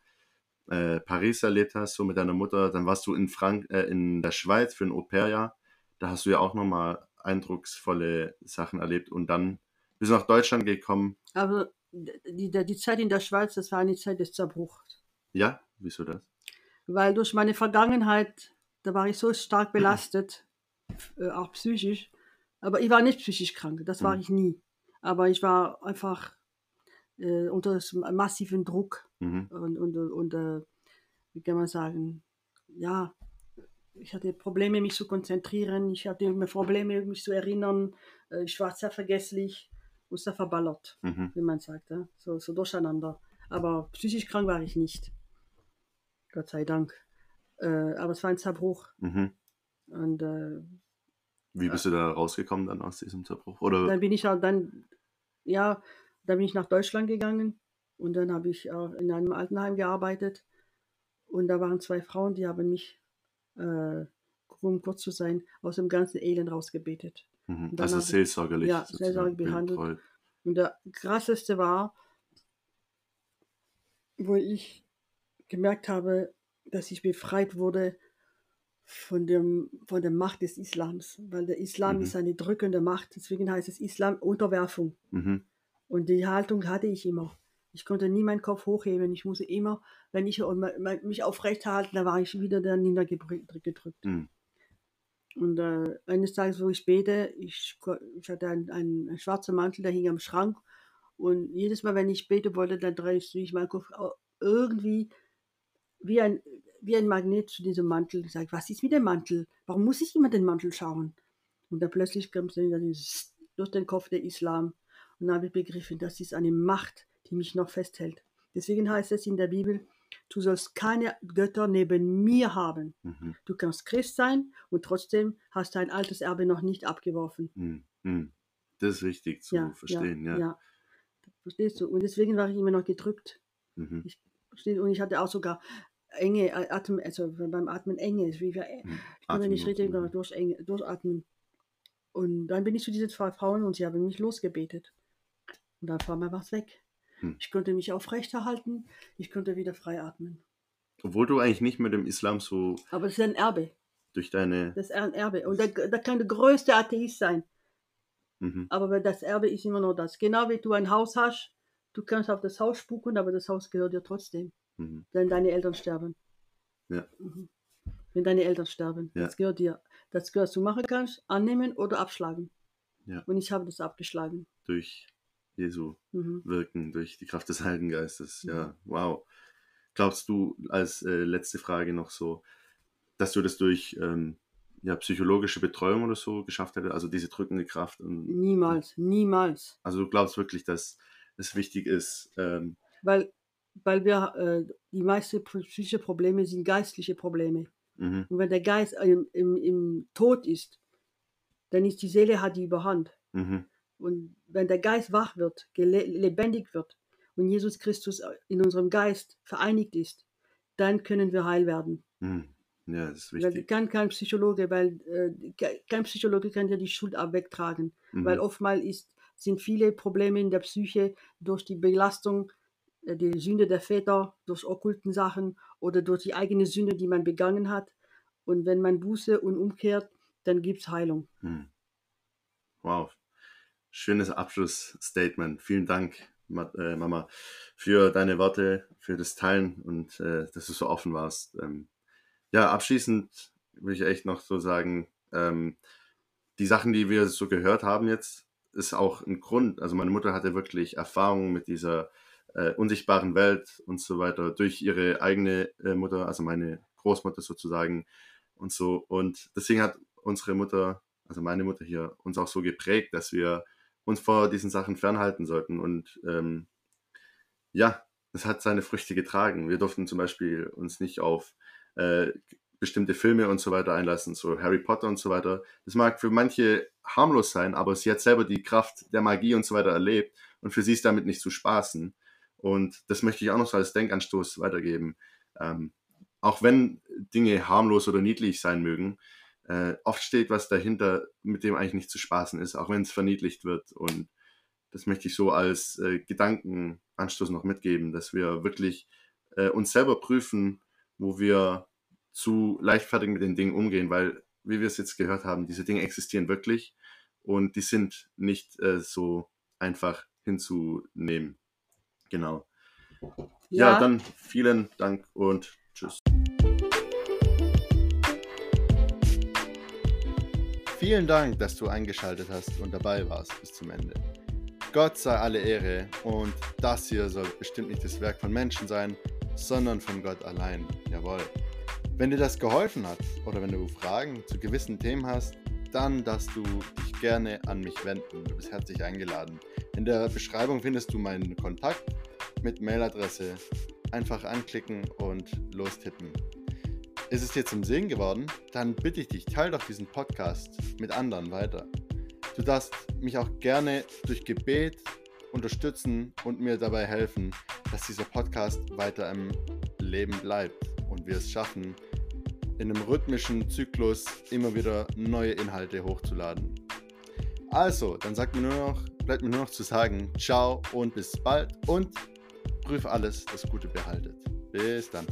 äh, Paris erlebt hast, so mit deiner Mutter. Dann warst du in, Frank äh, in der Schweiz für ein Au-pair-Jahr. Da hast du ja auch nochmal eindrucksvolle Sachen erlebt. Und dann bist du nach Deutschland gekommen. Aber die, die, Zeit in der Schweiz, das war eine Zeit des Zerbruchs. Ja, wieso das? Weil durch meine Vergangenheit, da war ich so stark belastet, äh, auch psychisch, Aber ich war nicht psychisch krank, das war Mhm. ich nie. Aber ich war einfach äh, unter massiven Druck Mhm. und, und, und äh, wie kann man sagen, ja, ich hatte Probleme, mich zu konzentrieren, ich hatte Probleme, mich zu erinnern, äh, ich war sehr vergesslich und sehr verballert, Mhm. wie man sagt, ja? so, so durcheinander. Aber psychisch krank war ich nicht, Gott sei Dank. Äh, aber es war ein Zerbruch Mhm. und äh, Wie bist du da rausgekommen dann aus diesem Zerbruch? Oder? dann bin ich auch dann, ja, dann bin ich nach Deutschland gegangen und dann habe ich auch in einem Altenheim gearbeitet und da waren zwei Frauen, die haben mich, äh, um kurz zu sein, aus dem ganzen Elend rausgebetet. Mhm. Also seelsorgerlich. ja, seelsorgerlich behandelt. betreut. Und der krasseste war, wo ich gemerkt habe, dass ich befreit wurde von, dem, von der Macht des Islams, weil der Islam Mhm. ist eine drückende Macht, deswegen heißt es Islam Unterwerfung. Mhm. Und die Haltung hatte ich immer. Ich konnte nie meinen Kopf hochheben. Ich musste immer, wenn ich mich aufrecht halten, da war ich wieder dann niedergedrückt. Mhm. Und äh, eines Tages, wo ich bete, ich, ich hatte einen, einen, schwarzen Mantel, der hing am Schrank. Und jedes Mal, wenn ich bete wollte, dann drehe ich meinen Kopf irgendwie wie ein, wie ein Magnet zu diesem Mantel. Ich sage, was ist mit dem Mantel? Warum muss ich immer den Mantel schauen? Und dann plötzlich kommt dann durch den Kopf der Islam. Und dann habe ich begriffen, das ist eine Macht, die mich noch festhält. Deswegen heißt es in der Bibel, du sollst keine Götter neben mir haben. Mhm. Du kannst Christ sein und trotzdem hast dein altes Erbe noch nicht abgeworfen. Mhm. Mhm. Das ist wichtig zu ja, verstehen, ja. ja. ja. Verstehst du? Und deswegen war ich immer noch gedrückt. Mhm. Ich, und ich hatte auch sogar enge Atem, also beim Atmen enge. Wie wir, Mhm. ich konnte nicht richtig durch, enge, durchatmen. Und dann bin ich zu diesen zwei Frauen und sie haben mich losgebetet. Und dann war mal was weg. Hm. Ich konnte mich aufrechterhalten, ich konnte wieder frei atmen. Obwohl du eigentlich nicht mit dem Islam so Aber das ist ein Erbe. durch deine. Das ist ein Erbe. Und da, da kann der größte Atheist sein. Mhm. Aber das Erbe ist immer noch das. Genau wie du ein Haus hast, du kannst auf das Haus spucken, aber das Haus gehört dir trotzdem. Mhm. Wenn deine Eltern sterben. Ja. Mhm. Wenn deine Eltern sterben. Ja. Das gehört dir. Das gehört, was du machen kannst, annehmen oder abschlagen. Ja. Und ich habe das abgeschlagen. Durch Jesu Mhm. wirken, durch die Kraft des Heiligen Geistes. Ja, Mhm. wow. Glaubst du, als äh, letzte Frage noch so, dass du das durch ähm, ja, psychologische Betreuung oder so geschafft hättest? Also diese drückende Kraft? Und, Niemals, niemals. Also du glaubst wirklich, dass es wichtig ist, ähm, Weil, weil wir, äh, die meisten psychische Probleme sind geistliche Probleme. mhm, Und wenn der Geist im, im, im Tod ist, dann ist die Seele hat die Überhand. mhm, Und wenn der Geist wach wird, lebendig wird und Jesus Christus in unserem Geist vereinigt ist, dann können wir heil werden. mhm. ja, das ist wichtig. kann kein Psychologe, weil äh, ke- kein Psychologe kann ja die Schuld abwegtragen. Mhm, Weil oftmals ist, sind viele Probleme in der Psyche durch die Belastung, äh, die Sünde der Väter, durch okkulten Sachen oder durch die eigene Sünde, die man begangen hat. Und wenn man Buße und umkehrt, dann gibt es Heilung. mhm. Wow. Schönes Abschlussstatement. Vielen Dank, äh, Mama, für deine Worte, für das Teilen und äh, dass du so offen warst. Ähm, ja, abschließend will ich echt noch so sagen, ähm, die Sachen, die wir so gehört haben jetzt, ist auch ein Grund. Also meine Mutter hatte wirklich Erfahrungen mit dieser äh, unsichtbaren Welt und so weiter durch ihre eigene äh, Mutter, also meine Großmutter sozusagen und so. Und deswegen hat unsere Mutter, also meine Mutter hier, uns auch so geprägt, dass wir uns vor diesen Sachen fernhalten sollten. Und ähm, ja, es hat seine Früchte getragen. Wir durften zum Beispiel uns nicht auf äh, bestimmte Filme und so weiter einlassen, so Harry Potter und so weiter. Das mag für manche harmlos sein, aber sie hat selber die Kraft der Magie und so weiter erlebt und für sie ist damit nicht zu spaßen. Und das möchte ich auch noch so als Denkanstoß weitergeben. Ähm, auch wenn Dinge harmlos oder niedlich sein mögen, äh, oft steht was dahinter, mit dem eigentlich nicht zu spaßen ist, auch wenn es verniedlicht wird. Und das möchte ich so als äh, Gedankenanstoß noch mitgeben, dass wir wirklich äh, uns selber prüfen, wo wir zu leichtfertig mit den Dingen umgehen, weil, wie wir es jetzt gehört haben, diese Dinge existieren wirklich und die sind nicht äh, so einfach hinzunehmen. Genau. Ja. ja, dann vielen Dank und tschüss. Vielen Dank, dass du eingeschaltet hast und dabei warst bis zum Ende. Gott sei alle Ehre und das hier soll bestimmt nicht das Werk von Menschen sein, sondern von Gott allein. Jawohl. Wenn dir das geholfen hat oder wenn du Fragen zu gewissen Themen hast, dann darfst du dich gerne an mich wenden. Du bist herzlich eingeladen. In der Beschreibung findest du meinen Kontakt mit Mailadresse. Einfach anklicken und lostippen. Ist es dir zum Segen geworden? Dann bitte ich dich, teile doch diesen Podcast mit anderen weiter. Du darfst mich auch gerne durch Gebet unterstützen und mir dabei helfen, dass dieser Podcast weiter im Leben bleibt und wir es schaffen, in einem rhythmischen Zyklus immer wieder neue Inhalte hochzuladen. Also, dann sagt mir nur noch, bleibt mir nur noch zu sagen, ciao und bis bald und prüf alles, das Gute behaltet. Bis dann.